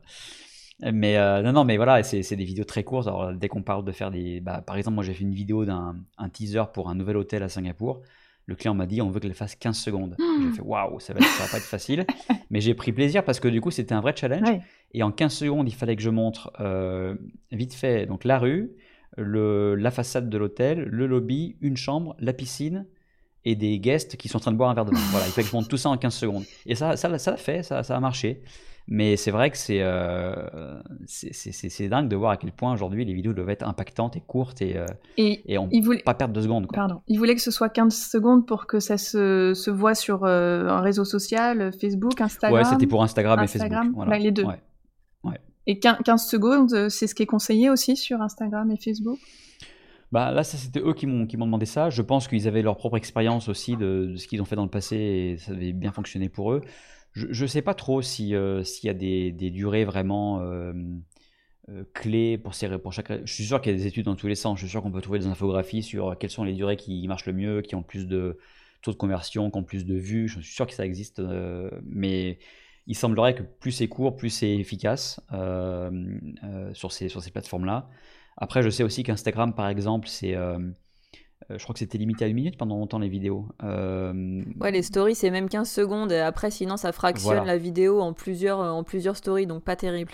Mais euh, non, non, mais voilà, c'est c'est des vidéos très courtes. Alors dès qu'on parle de faire des, bah, par exemple, moi j'ai fait une vidéo d'un un teaser pour un nouvel hôtel à Singapour. Le client m'a dit on veut qu'elle fasse 15 secondes. [gasps] J'ai fait waouh, ça va, ça va pas être facile. [laughs] Mais j'ai pris plaisir parce que du coup c'était un vrai challenge. Et en 15 secondes, il fallait que je montre euh, vite fait donc la rue, le, la façade de l'hôtel, le lobby, une chambre, la piscine et des guests qui sont en train de boire un verre de vin. [laughs] Voilà, il fallait que je montre tout ça en 15 secondes. Et ça, ça, ça l'a fait, ça, ça a marché. Mais c'est vrai que c'est euh, c'est dingue de voir à quel point aujourd'hui les vidéos doivent être impactantes et courtes et, euh, et, et on il voulait... pas perdre deux secondes. Quoi. Pardon. Il voulait que ce soit 15 secondes pour que ça se, se voit sur euh, un réseau social, Facebook, Instagram. Ouais, c'était pour Instagram, Instagram, et Facebook. Voilà. bah, les deux. Ouais. Ouais. Et 15 secondes, c'est ce qui est conseillé aussi sur Instagram et Facebook? Bah, là, c'était eux qui m'ont qui m'ont demandé ça. Je pense qu'ils avaient leur propre expérience aussi de, de ce qu'ils ont fait dans le passé et ça avait bien fonctionné pour eux. Je ne sais pas trop euh, s'il y a des, durées vraiment euh, euh, clés pour, ces, pour chaque. Je suis sûr qu'il y a des études dans tous les sens. Je suis sûr qu'on peut trouver des infographies sur quelles sont les durées qui marchent le mieux, qui ont le plus de taux de conversion, qui ont plus de vues. Je suis sûr que ça existe, mais il semblerait que plus c'est court, plus c'est efficace sur ces, sur ces plateformes-là. Après, je sais aussi qu'Instagram, par exemple, c'est. Euh, euh, je crois que c'était limité à une minute pendant longtemps les vidéos. Euh, Ouais, les stories, c'est même 15 secondes. Et après, sinon, ça fractionne Voilà. la vidéo en plusieurs, en plusieurs stories, donc pas terrible.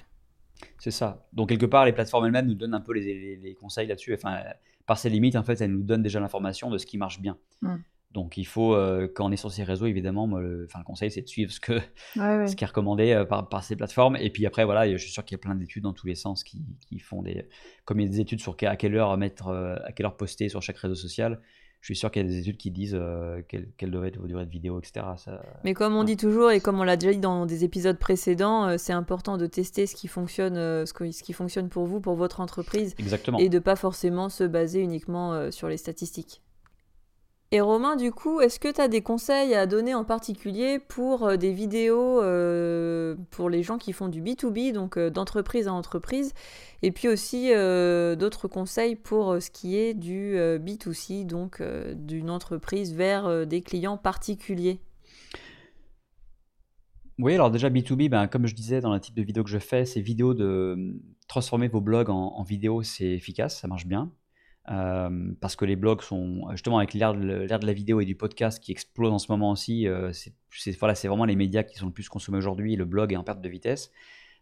C'est ça. Donc quelque part, les plateformes elles-mêmes nous donnent un peu les, les- les conseils là-dessus. Enfin, euh, par ces limites, en fait, elles nous donnent déjà l'information de ce qui marche bien. Mm. Donc il faut, euh, quand on est sur ces réseaux, évidemment, moi, le, conseil, c'est de suivre ce, que, Ouais, ouais. ce qui est recommandé euh, par, par ces plateformes. Et puis après, voilà, je suis sûr qu'il y a plein d'études dans tous les sens qui, qui font des... Comme il y a des études sur à quelle heure mettre, euh, à quelle heure poster sur chaque réseau social, je suis sûr qu'il y a des études qui disent euh, quelle, quelle devrait être vos durées de vidéo, etc. Ça, Mais comme on dit toujours et comme on l'a déjà dit dans des épisodes précédents, euh, c'est important de tester ce qui fonctionne, euh, ce, que- ce qui fonctionne pour vous, pour votre entreprise, exactement. et de pas forcément se baser uniquement euh, sur les statistiques. Et Romain, du coup, est-ce que tu as des conseils à donner en particulier pour euh, des vidéos euh, pour les gens qui font du B2B, donc euh, d'entreprise à entreprise, et puis aussi d'autres conseils pour ce qui est du euh, B2C, donc d'une entreprise vers des clients particuliers? Oui, alors déjà B2B, ben, comme je disais dans le type de vidéo que je fais, ces vidéos de transformer vos blogs en, en vidéo, c'est efficace, ça marche bien. Euh, parce que les blogs sont, justement, avec l'ère de, la vidéo et du podcast qui explose en ce moment aussi, euh, c'est voilà, vraiment les médias qui sont le plus consommés aujourd'hui, le blog est en perte de vitesse.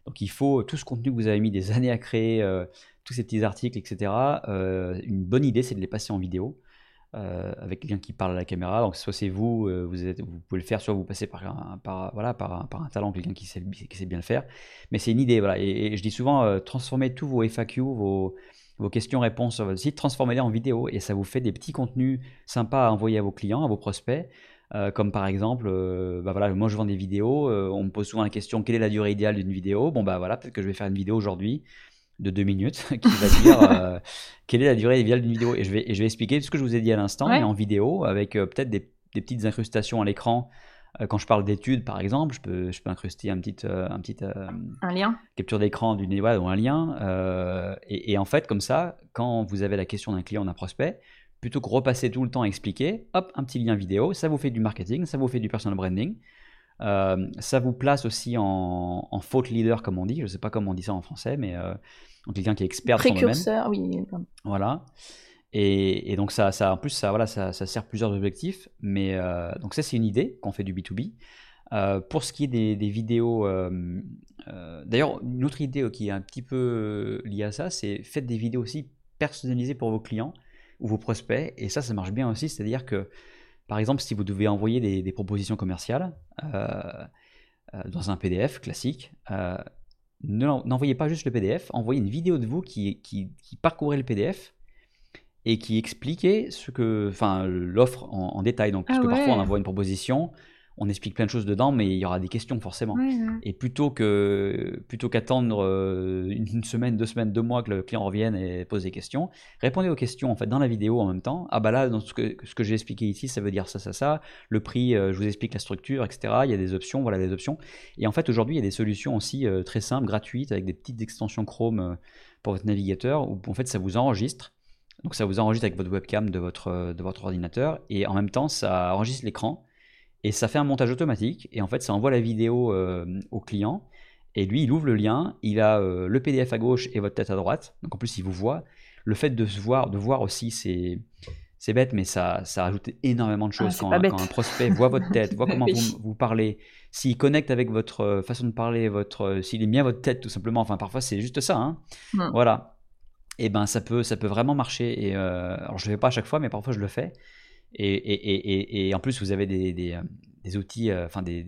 Donc il faut tout ce contenu que vous avez mis des [laughs] années à créer, euh, tous ces petits articles, etc. une bonne idée, c'est de les passer en vidéo avec quelqu'un qui parle à la caméra. Donc soit c'est vous, vous, êtes, vous pouvez le faire, soit vous passez par un, voilà, par un, talent, quelqu'un qui sait, bien le faire. Mais c'est une idée, voilà. Et, et je dis souvent, transformez tous vos FAQ, vos, vos questions-réponses sur votre site, transformez-les en vidéo et ça vous fait des petits contenus sympas à envoyer à vos clients, à vos prospects. Euh, comme par exemple, euh, bah voilà, moi je vends des vidéos, euh, on me pose souvent la question quelle est la durée idéale d'une vidéo? Bon bah voilà, peut-être que je vais faire une vidéo aujourd'hui de deux minutes [laughs] qui va dire [laughs] quelle est la durée idéale d'une vidéo? Et je, vais, et je vais expliquer tout ce que je vous ai dit à l'instant, Ouais. mais en vidéo avec peut-être des, des petites incrustations à l'écran. Euh, quand je parle d'études par exemple, je peux, je peux incruster un petit, euh, un petit euh, Un lien capture d'écran d'une ouais, ou un lien. euh, et, et en fait, comme ça, quand vous avez la question d'un client, d'un prospect, plutôt que repasser tout le temps à expliquer, hop, un petit lien vidéo, ça vous fait du marketing, ça vous fait du personal branding. Euh, ça vous place aussi en, en faute leader, comme on dit. Je ne sais pas comment on dit ça en français, mais euh, quelqu'un qui est expert dans son domaine. Précurseur, oui. comme- Voilà. Et, donc ça, ça, en plus, ça, voilà, ça, ça sert plusieurs objectifs. Mais euh, donc ça, c'est une idée qu'on fait du B2B. Euh, pour ce qui est des, vidéos, euh, d'ailleurs, une autre idée qui est un petit peu liée à ça, c'est faites des vidéos aussi personnalisées pour vos clients ou vos prospects. Et ça, ça marche bien aussi. C'est-à-dire que, par exemple, si vous devez envoyer des, propositions commerciales dans un PDF classique, n'envoyez pas juste le PDF, envoyez une vidéo de vous qui, qui, qui parcourait le PDF et qui expliquait ce que, enfin, l'offre en, en détail. Donc, parce Ah que parfois on envoie une proposition, on explique plein de choses dedans, mais il y aura des questions forcément. Ouais, ouais. Et plutôt que plutôt qu'attendre euh, une semaine, deux semaines, deux mois que le client revienne et pose des questions, répondez aux questions en fait dans la vidéo en même temps. Ah bah là, dans ce que, ce que j'ai expliqué ici, ça veut dire ça, ça, ça. Le prix, euh, je vous explique la structure, etc. Il y a des options, voilà les options. Et en fait, aujourd'hui, il y a des solutions aussi euh, très simples, gratuites, avec des petites extensions Chrome pour votre navigateur, où en fait ça vous enregistre. Donc ça vous enregistre avec votre webcam de votre, euh, de votre ordinateur, et en même temps, ça enregistre l'écran et ça fait un montage automatique et en fait ça envoie la vidéo euh, au client et lui il ouvre le lien, il a euh, le PDF à gauche et votre tête à droite, donc en plus il vous voit. Le fait de se voir, de voir aussi c'est c'est bête mais ça ça rajoute énormément de Ah, choses quand, un prospect voit votre tête, voit comment [laughs] vous, vous parlez, s'il connecte avec votre façon de parler, votre s'il aime bien votre tête tout simplement, enfin parfois c'est juste ça hein. Hmm. Voilà. Et ben ça peut ça peut vraiment marcher euh, alors je le fais pas à chaque fois mais parfois je le fais. Et, en plus, vous avez des, des, euh, outils, euh, enfin des,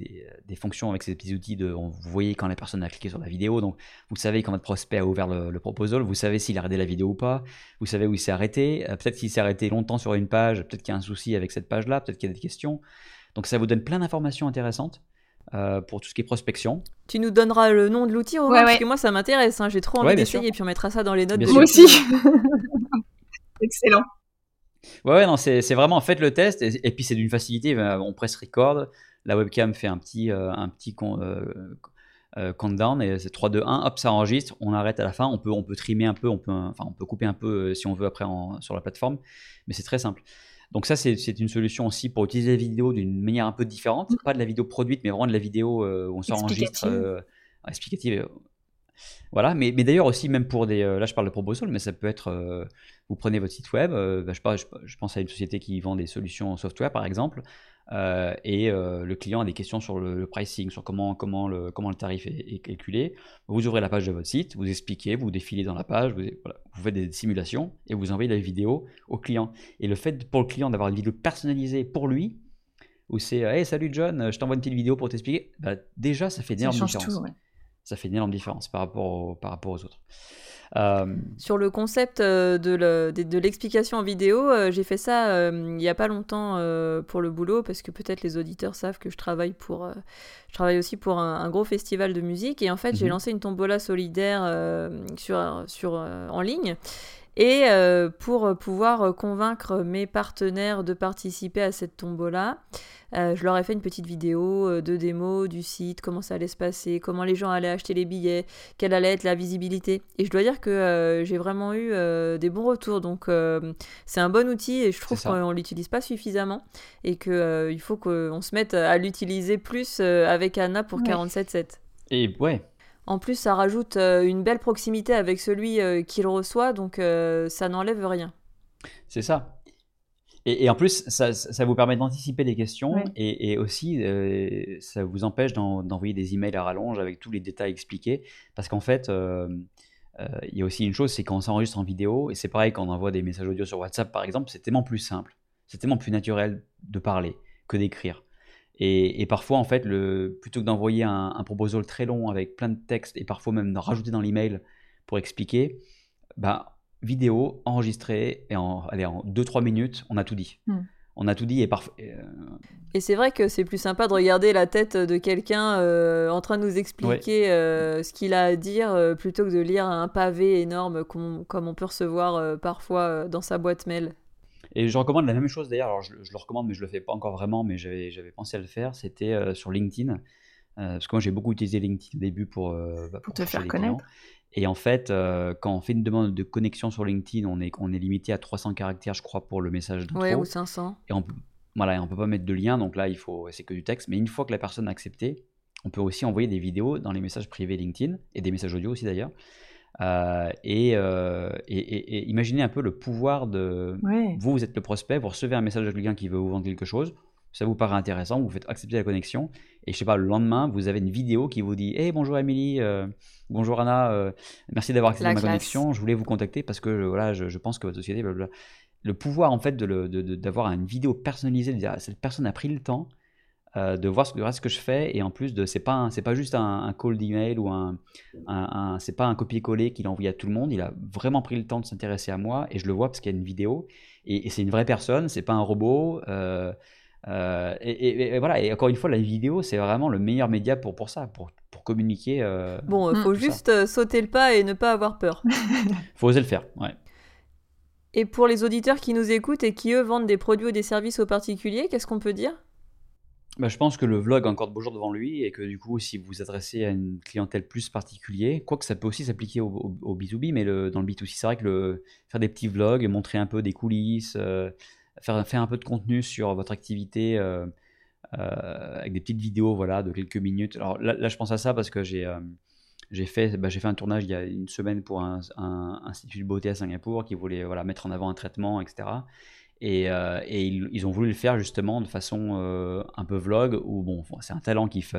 des, fonctions avec ces petits outils de, vous voyez quand la personne a cliqué sur la vidéo, donc vous savez quand votre prospect a ouvert le, proposal, vous savez s'il a regardé la vidéo ou pas, vous savez où il s'est arrêté, peut-être qu'il s'est arrêté longtemps sur une page, peut-être qu'il y a un souci avec cette page-là, peut-être qu'il y a des questions. Donc ça vous donne plein d'informations intéressantes. Euh, pour tout ce qui est prospection. Tu nous donneras le nom de l'outil, Romain, parce que moi ça m'intéresse. Hein. J'ai trop envie d'essayer, et puis on mettra ça dans les notes. de moi aussi. [laughs] Excellent. Ouais, non, c'est vraiment, faites le test, et, puis c'est d'une facilité, euh, on presse record, la webcam fait un petit, euh, un petit euh, countdown, et c'est 3, 2, 1, hop, ça enregistre, on arrête à la fin, on peut, on peut trimer un peu, on peut, enfin, on peut couper un peu si on veut après sur la plateforme, mais c'est très simple. Donc ça, c'est une solution aussi pour utiliser la vidéo d'une manière un peu différente, mmh. pas de la vidéo produite, mais vraiment de la vidéo où on s'enregistre explicative. Voilà, mais, mais d'ailleurs aussi, même pour des. là, je parle de proposal, mais ça peut être vous prenez votre site web, euh, je, je, pense à une société qui vend des solutions software par exemple, euh, et euh, le client a des questions sur le, pricing, sur comment, comment, le, comment le tarif est, calculé. Vous ouvrez la page de votre site, vous expliquez, vous défilez dans la page, vous, vous faites des simulations et vous envoyez la vidéo au client. Et le fait pour le client d'avoir une vidéo personnalisée pour lui, où c'est Hey, salut John, je t'envoie une petite vidéo pour t'expliquer, bah, déjà ça fait énorme différence. Ça fait une énorme différence par rapport, par rapport aux autres. Euh, Sur le concept euh, de l'explication en vidéo, euh, j'ai fait ça il n'y a pas longtemps pour le boulot parce que peut-être les auditeurs savent que je travaille pour, je travaille aussi pour un, gros festival de musique et en fait j'ai mhm. lancé une tombola solidaire sur, sur, en ligne et pour pouvoir convaincre mes partenaires de participer à cette tombola, euh, je leur ai fait une petite vidéo euh, de démo du site, comment ça allait se passer, comment les gens allaient acheter les billets, quelle allait être la visibilité. Et je dois dire que euh, j'ai vraiment eu des bons retours. Donc c'est un bon outil et je trouve qu'on ne l'utilise pas suffisamment et qu'il faut qu'on se mette à l'utiliser plus avec Anna pour 47.7. Et ouais, en plus, ça rajoute une belle proximité avec celui qui le reçoit, donc ça n'enlève rien. C'est ça. Et, en plus, ça, ça vous permet d'anticiper des questions et, aussi, euh, ça vous empêche d'envoyer des emails à rallonge avec tous les détails expliqués. Parce qu'en fait, euh, euh, il y a aussi une chose, c'est quand on s'enregistre en vidéo, et c'est pareil quand on envoie des messages audio sur WhatsApp, par exemple, c'est tellement plus simple, c'est tellement plus naturel de parler que d'écrire. Et, parfois, en fait, le, plutôt que d'envoyer un, un, proposal très long avec plein de textes et parfois même de rajouter dans l'email pour expliquer, bah, vidéo enregistrée et en, allez, en 2-3 minutes, on a tout dit. Hmm. On a tout dit et parfois. Euh, et c'est vrai que c'est plus sympa de regarder la tête de quelqu'un euh, en train de nous expliquer euh, ce qu'il a à dire plutôt que de lire un pavé énorme comme, comme on peut recevoir parfois dans sa boîte mail. Et je recommande la même chose d'ailleurs, alors je, le recommande mais je le fais pas encore vraiment, mais j'avais pensé à le faire, c'était sur LinkedIn. parce que moi j'ai beaucoup utilisé LinkedIn au début pour, bah, pour, te faire connaître. Et en fait, euh, quand on fait une demande de connexion sur LinkedIn, on est, on est limité à 300 caractères, je crois, pour le message d'intro. Ouais, ou 500. Et on voilà, on peut pas mettre de lien, donc là, il faut, c'est que du texte. Mais une fois que la personne a accepté, on peut aussi envoyer des vidéos dans les messages privés LinkedIn et des messages audio aussi d'ailleurs. Euh, euh, et, et, imaginez un peu le pouvoir de vous, vous êtes le prospect, vous recevez un message de quelqu'un qui veut vous vendre quelque chose, ça vous paraît intéressant, vous faites accepter la connexion, et je sais pas, le lendemain, vous avez une vidéo qui vous dit Hey, bonjour Émilie, euh, bonjour Anna, euh, merci d'avoir accepté ma connexion, je voulais vous contacter parce que voilà, je, pense que votre société, blablabla. Le pouvoir en fait d'avoir une vidéo personnalisée, de dire ah, cette personne a pris le temps euh, de voir ce que, ce que je fais, et en plus, de c'est pas, c'est pas juste un, un call d'email ou un, un, c'est pas un copier-coller qu'il a envoyé à tout le monde, il a vraiment pris le temps de s'intéresser à moi, et je le vois parce qu'il y a une vidéo, et, et c'est une vraie personne, c'est pas un robot. Euh, et, voilà, et encore une fois, la vidéo, c'est vraiment le meilleur média pour, pour ça, pour, pour communiquer. Euh, bon, il faut juste euh, sauter le pas et ne pas avoir peur. [laughs] faut oser le faire, ouais. Et pour les auditeurs qui nous écoutent et qui, eux, vendent des produits ou des services aux particuliers, qu'est-ce qu'on peut dire? Bah, je pense que le vlog a encore de beaux jours devant lui et que du coup, si vous vous adressez à une clientèle plus particulière, quoique ça peut aussi s'appliquer au, au, B2B, mais dans le B2C, c'est vrai que le, faire des petits vlogs, montrer un peu des coulisses, faire, faire un peu de contenu sur votre activité euh, euh, avec des petites vidéos voilà, de quelques minutes. Alors là, je pense à ça parce que j'ai euh, j'ai fait, bah, fait un tournage il y a une semaine pour un, institut de beauté à Singapour qui voulait voilà, mettre en avant un traitement, etc. Et, et ils, ont voulu le faire justement de façon un peu vlog, où bon, c'est un talent qui fait,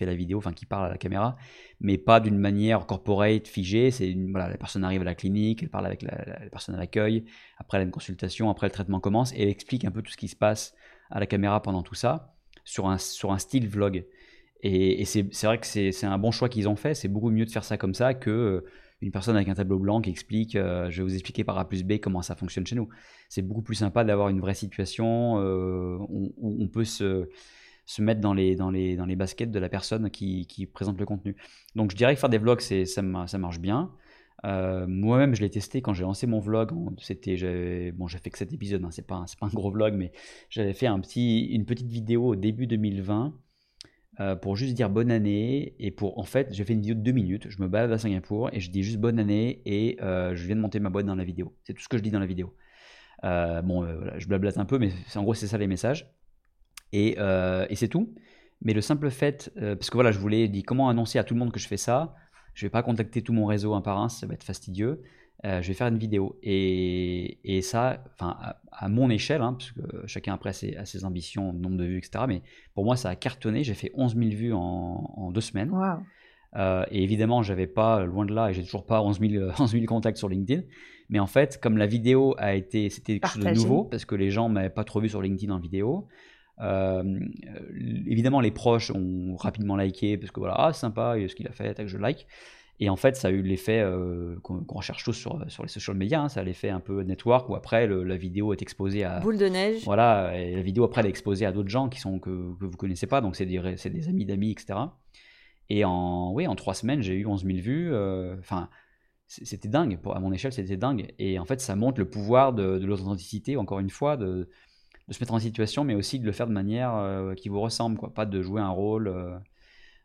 la vidéo, enfin qui parle à la caméra, mais pas d'une manière corporate, figée. C'est la personne arrive à la clinique, elle parle avec la, personne à l'accueil, après elle a consultation, après le traitement commence, et elle explique un peu tout ce qui se passe à la caméra pendant tout ça. sur un, sur un style vlog. Et, c'est vrai que c'est un bon choix qu'ils ont fait. C'est beaucoup mieux de faire ça comme ça que euh, une personne avec un tableau blanc qui explique, je vais vous expliquer par A plus B comment ça fonctionne chez nous. C'est beaucoup plus sympa d'avoir une vraie situation où, on peut se, mettre dans les, dans, les, dans les baskets de la personne qui, présente le contenu. Donc je dirais que faire des vlogs, ça, ça marche bien. Euh, moi-même, je l'ai testé quand j'ai lancé mon vlog. C'était, bon, j'ai fait que cet épisode, hein, c'est pas, pas un gros vlog, mais j'avais fait une petite vidéo au début 2020 euh, pour juste dire bonne année. Et pour, en fait, j'ai fait une vidéo de deux minutes. Je me balade à Singapour et je dis juste bonne année et euh, je viens de monter ma boîte dans la vidéo. C'est tout ce que je dis dans la vidéo. bon, voilà, je blablate un peu, mais en gros, c'est ça les messages. Et, et c'est tout. Mais le simple fait, parce que voilà, je voulais dire comment annoncer à tout le monde que je fais ça? Je vais pas contacter tout mon réseau un par un, ça va être fastidieux. Euh, je vais faire une vidéo. Et, et ça, enfin, à, mon échelle, hein, parce que chacun après a ses, ambitions, nombre de vues, etc. Mais pour moi, ça a cartonné. J'ai fait 11 000 vues en, deux semaines. Euh, et évidemment, j'avais pas, loin de là, et j'ai toujours pas 11 000, 11 000, contacts sur LinkedIn. Mais en fait, comme la vidéo a été, c'était quelque chose de nouveau, parce que les gens m'avaient pas trop vu sur LinkedIn en vidéo. Euh, évidemment, les proches ont rapidement liké parce que voilà, ah sympa, ce qu'il a fait, que je like. Et en fait, ça a eu l'effet euh, qu'on recherche tous sur, sur les social media, hein, ça a l'effet un peu network où après la vidéo est exposée à. Boule de neige. Voilà, et la vidéo après elle est exposée à d'autres gens qui sont, que, que vous connaissez pas, donc c'est des, des amis d'amis, etc. Et en, oui, en trois semaines, j'ai eu 11 000 vues. Euh, enfin, c'était dingue. Pour, à mon échelle, c'était dingue. Et en fait, ça montre le pouvoir de, de l'authenticité, encore une fois, de, de se mettre en situation, mais aussi de le faire de manière euh, qui vous ressemble, quoi, pas de jouer un rôle.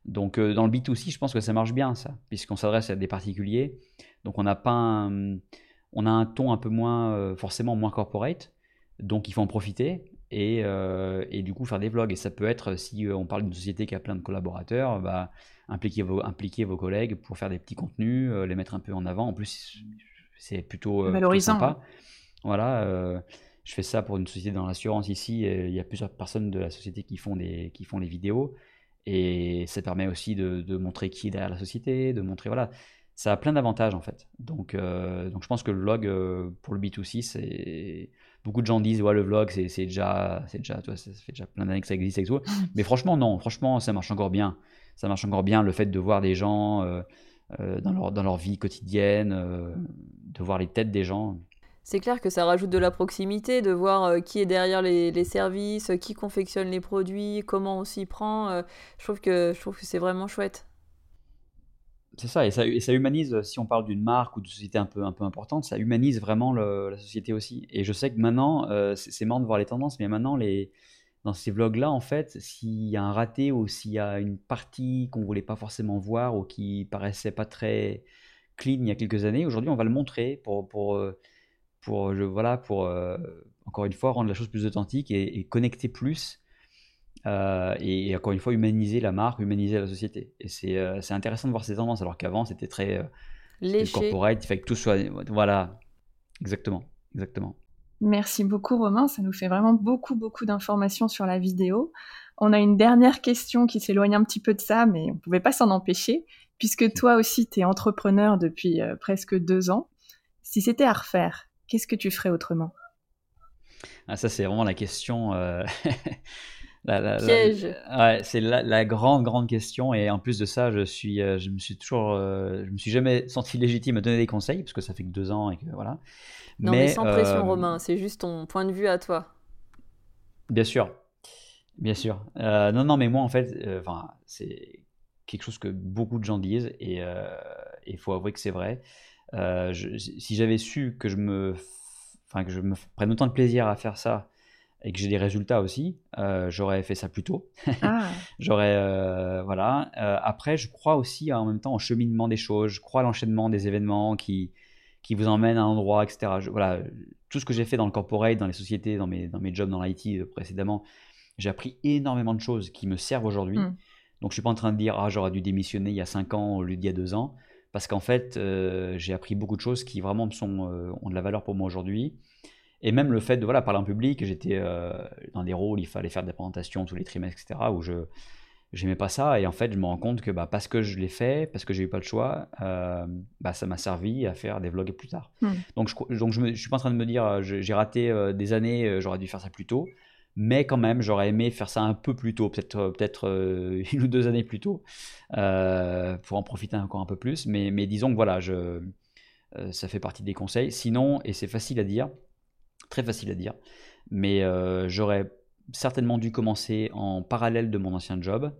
Euh. Donc euh, dans le B2C, je pense que ça marche bien, ça, puisqu'on s'adresse à des particuliers. Donc on n'a pas un, on a un ton un peu moins, forcément moins corporate, donc il faut en profiter. Et, et, du coup faire des vlogs. Et ça peut être, si on parle d'une société qui a plein de collaborateurs, bah, impliquer, vos, impliquer vos collègues pour faire des petits contenus, les mettre un peu en avant. En plus, c'est plutôt, valorisant. sympa. Voilà je fais ça pour une société dans l'assurance ici. il y a plusieurs personnes de la société qui font, des, qui font les vidéos. Et ça permet aussi de, montrer qui est derrière la société, de montrer, voilà, ça a plein d'avantages en fait. Donc, euh, donc je pense que le vlog euh, pour le B2C, c'est. Beaucoup de gens disent, ouais, le vlog, c'est déjà, c'est déjà, toi, ça fait déjà plein d'années que ça existe et tout. [laughs] Mais franchement, non, franchement, ça marche encore bien. Ça marche encore bien le fait de voir des gens euh, dans, leur, dans leur vie quotidienne, de voir les têtes des gens c'est clair que ça rajoute de la proximité, de voir euh, qui est derrière les, services, qui confectionne les produits, comment on s'y prend. Euh, je trouve que, que c'est vraiment chouette. C'est ça et, ça, humanise, si on parle d'une marque ou d'une société un peu, un peu importante, ça humanise vraiment la société aussi. Et je sais que maintenant, euh, c'est marrant de voir les tendances, mais maintenant, les, dans ces vlogs-là, en fait, s'il y a un raté ou s'il y a une partie qu'on ne voulait pas forcément voir ou qui paraissait pas très clean il y a quelques années, aujourd'hui, on va le montrer pour... pour pour, je, voilà, pour euh, encore une fois, rendre la chose plus authentique et, connecter plus. Euh, et, encore une fois, humaniser la marque, humaniser la société. Et c'est euh, intéressant de voir ces tendances, alors qu'avant, c'était très corporate, il fait que tout soit. Voilà, exactement. exactement. Merci beaucoup, Romain. Ça nous fait vraiment beaucoup, beaucoup d'informations sur la vidéo. On a une dernière question qui s'éloigne un petit peu de ça, mais on ne pouvait pas s'en empêcher, puisque toi aussi, tu es entrepreneur depuis presque deux ans. Si c'était à refaire, qu'est-ce que tu ferais autrement? Ah, Ça, c'est vraiment la question. Euh... [laughs] Piège. ouais, c'est la, grande, grande question. Et en plus de ça, je, suis, euh, je me suis toujours. Euh, je me suis jamais senti légitime à donner des conseils, parce que ça fait que deux ans et que voilà. Non, mais, sans pression, euh, Romain. C'est juste ton point de vue à toi. Bien sûr. Bien sûr. non, non, mais moi, en fait, c'est quelque chose que beaucoup de gens disent et il faut avouer que c'est vrai. Euh, si j'avais su que je me, enfin que je me prenne autant de plaisir à faire ça et que j'ai des résultats aussi, euh, j'aurais fait ça plus tôt. Ah. [laughs] j'aurais, euh, voilà. après, je crois aussi en même temps au cheminement des choses. Je crois à l'enchaînement des événements qui qui vous emmènent à un endroit, etc. voilà, tout ce que j'ai fait dans le corporate, dans les sociétés, dans mes dans mes jobs dans l'IT précédemment, j'ai appris énormément de choses qui me servent aujourd'hui. Hmm. Donc, je suis pas en train de dire ah j'aurais dû démissionner il y a 5 ans au lieu d'il y a 2 ans parce qu'en fait, euh, j'ai appris beaucoup de choses qui vraiment sont, euh, ont de la valeur pour moi aujourd'hui. Et même le fait de voilà, parler en public, j'étais euh, dans des rôles, il fallait faire des présentations tous les trimestres, etc., où je n'aimais pas ça. Et en fait, je me rends compte que bah, parce que je l'ai fait, parce que j'ai eu pas le choix, bah, ça m'a servi à faire des vlogs plus tard. Hmm. Donc, je, donc je, suis pas en train de me dire, j'ai raté des années, j'aurais dû faire ça plus tôt. Mais quand même, j'aurais aimé faire ça un peu plus tôt, peut-être peut-être [laughs] une ou deux années plus tôt, pour en profiter encore un peu plus. Mais, mais disons que voilà, je, ça fait partie des conseils. Sinon, et c'est facile à dire, très facile à dire, mais j'aurais certainement dû commencer en parallèle de mon ancien job.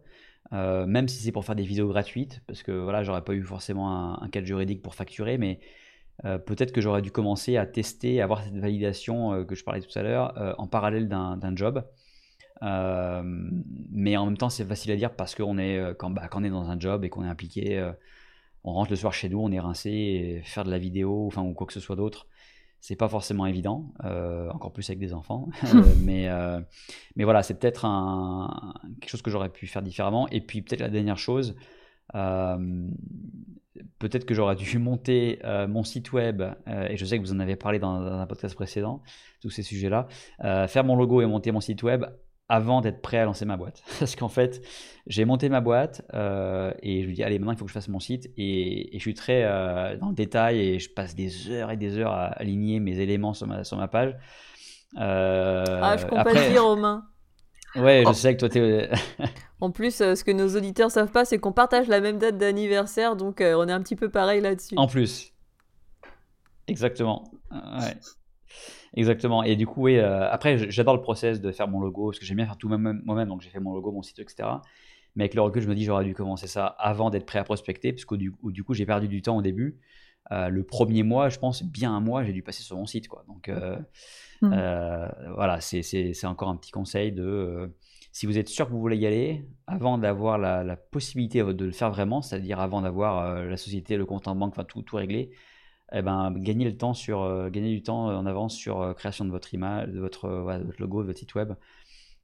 Euh, même si c'est pour faire des vidéos gratuites, parce que voilà, j'aurais pas eu forcément un, cadre juridique pour facturer, mais euh, peut-être que j'aurais dû commencer à tester, à avoir cette validation euh, que je parlais tout à l'heure en parallèle d'un job. mais en même temps, c'est facile à dire parce qu'on est quand, bah, quand, on est dans un job et qu'on est impliqué, on rentre le soir chez nous, on est rincé, et faire de la vidéo, enfin ou quoi que ce soit d'autre, c'est pas forcément évident, euh, encore plus avec des enfants. [laughs] Euh, [laughs] mais, euh, mais voilà, c'est peut-être quelque chose que j'aurais pu faire différemment. Et puis peut-être la dernière chose, peut-être que j'aurais dû monter mon site web, et je sais que vous en avez parlé dans, dans un podcast précédent, tous ces sujets-là, faire mon logo et monter mon site web avant d'être prêt à lancer ma boîte. [laughs] Parce qu'en fait, j'ai monté ma boîte euh, et je me dis, allez, maintenant il faut que je fasse mon site. Et, je suis très euh, dans le détail et je passe des heures et des heures à aligner mes éléments sur ma, sur ma page. Euh, ah, je compatis, dire, Romain. Ouais, je oh. sais que toi, t'es. [laughs] en plus, ce que nos auditeurs savent pas, c'est qu'on partage la même date d'anniversaire, donc on est un petit peu pareil là-dessus. En plus. Exactement. Ouais. Exactement. Et du coup, oui, euh, après, j'adore le process de faire mon logo, parce que j'aime bien faire tout moi-même, donc j'ai fait mon logo, mon site, etc. Mais avec le recul, je me dis, j'aurais dû commencer ça avant d'être prêt à prospecter, parce que du, du coup, j'ai perdu du temps au début. Euh, le premier mois, je pense, bien un mois, j'ai dû passer sur mon site. Quoi. Donc, euh, mmh. voilà, c'est encore un petit conseil de si vous êtes sûr que vous voulez y aller, avant d'avoir la, possibilité de le faire vraiment, c'est-à-dire avant d'avoir la société, le compte en banque, enfin tout, tout réglé, eh ben, gagner le temps sur, euh, du temps en avance sur euh, création de votre image, de votre, logo, de votre site web.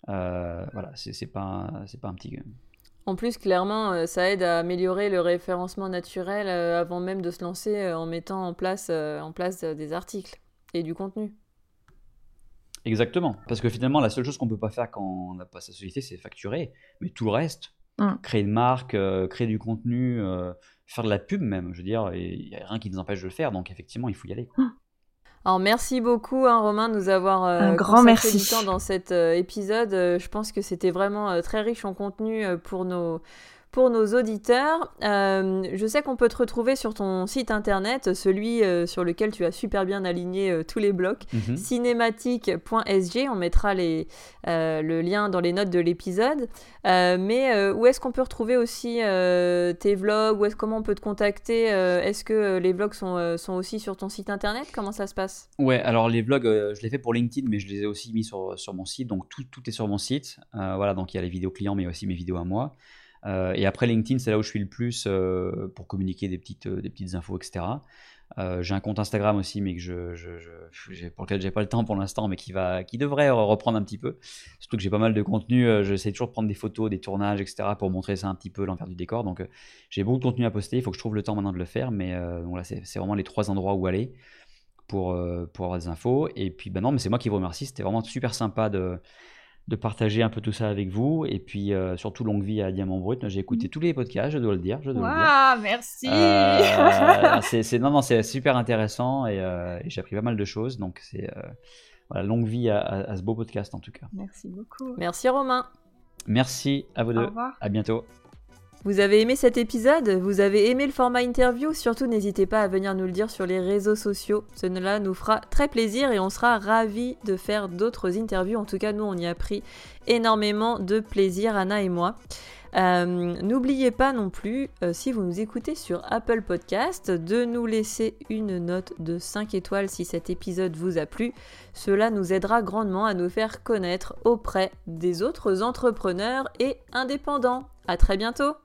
Euh, voilà, c'est pas, pas un petit. En plus, clairement, ça aide à améliorer le référencement naturel avant même de se lancer en mettant en place, en place des articles et du contenu. Exactement, parce que finalement, la seule chose qu'on peut pas faire quand on n'a pas sa société, c'est facturer. Mais tout le reste, mmh. créer une marque, créer du contenu, faire de la pub même, je veux dire, il n'y a rien qui nous empêche de le faire, donc effectivement, il faut y aller. Alors merci beaucoup hein, Romain de nous avoir euh, un grand merci du temps dans cet euh, épisode. Euh, je pense que c'était vraiment très riche en contenu pour nos pour nos auditeurs. Euh, je sais qu'on peut te retrouver sur ton site internet, celui euh, sur lequel tu as super bien aligné euh, tous les blocs, mhm. cinématique.sg. On mettra les, le lien dans les notes de l'épisode. mais où est-ce qu'on peut retrouver aussi tes vlogs? Où est comment on peut te contacter Est-ce que les vlogs sont, sont, aussi sur ton site internet? Comment ça se passe? Ouais, alors les vlogs, je les fais pour LinkedIn, mais je les ai aussi mis sur, sur mon site. Donc tout, tout est sur mon site. voilà, donc il y a les vidéos clients, mais aussi mes vidéos à moi. Euh, et après LinkedIn, c'est là où je suis le plus euh, pour communiquer des petites, euh, infos, etc. j'ai un compte Instagram aussi, mais que je, je, pour lequel j'ai pas le temps pour l'instant, mais qui devrait reprendre un petit peu. Surtout que j'ai pas mal de contenu. J'essaie toujours de prendre des photos, des tournages, etc. pour montrer ça un petit peu l'envers du décor. Donc j'ai beaucoup de contenu à poster. Il faut que je trouve le temps maintenant de le faire, mais là c'est vraiment les trois endroits où aller pour pour avoir des infos. Et puis ben non, mais c'est moi qui vous remercie. C'était vraiment super sympa de de partager un peu tout ça avec vous. Et puis, euh, surtout, longue vie à Diamant Brut. J'ai écouté tous les podcasts, je dois le dire. Je dois le dire. merci euh, [laughs] c'est, Non, non, c'est super intéressant euh, et, j'ai appris pas mal de choses. Donc, c'est voilà, longue vie à, ce beau podcast, en tout cas. Merci beaucoup. Merci, Romain. Merci à vous deux. Au revoir. À bientôt. Vous avez aimé cet épisode? Vous avez aimé le format interview? Surtout n'hésitez pas à venir nous le dire sur les réseaux sociaux. Cela nous fera très plaisir et on sera ravis de faire d'autres interviews. En tout cas, nous, on y a pris énormément de plaisir, Anna et moi. Euh, n'oubliez pas non plus, euh, si vous nous écoutez sur Apple Podcast, de nous laisser une note de 5 étoiles si cet épisode vous a plu. Cela nous aidera grandement à nous faire connaître auprès des autres entrepreneurs et indépendants. À très bientôt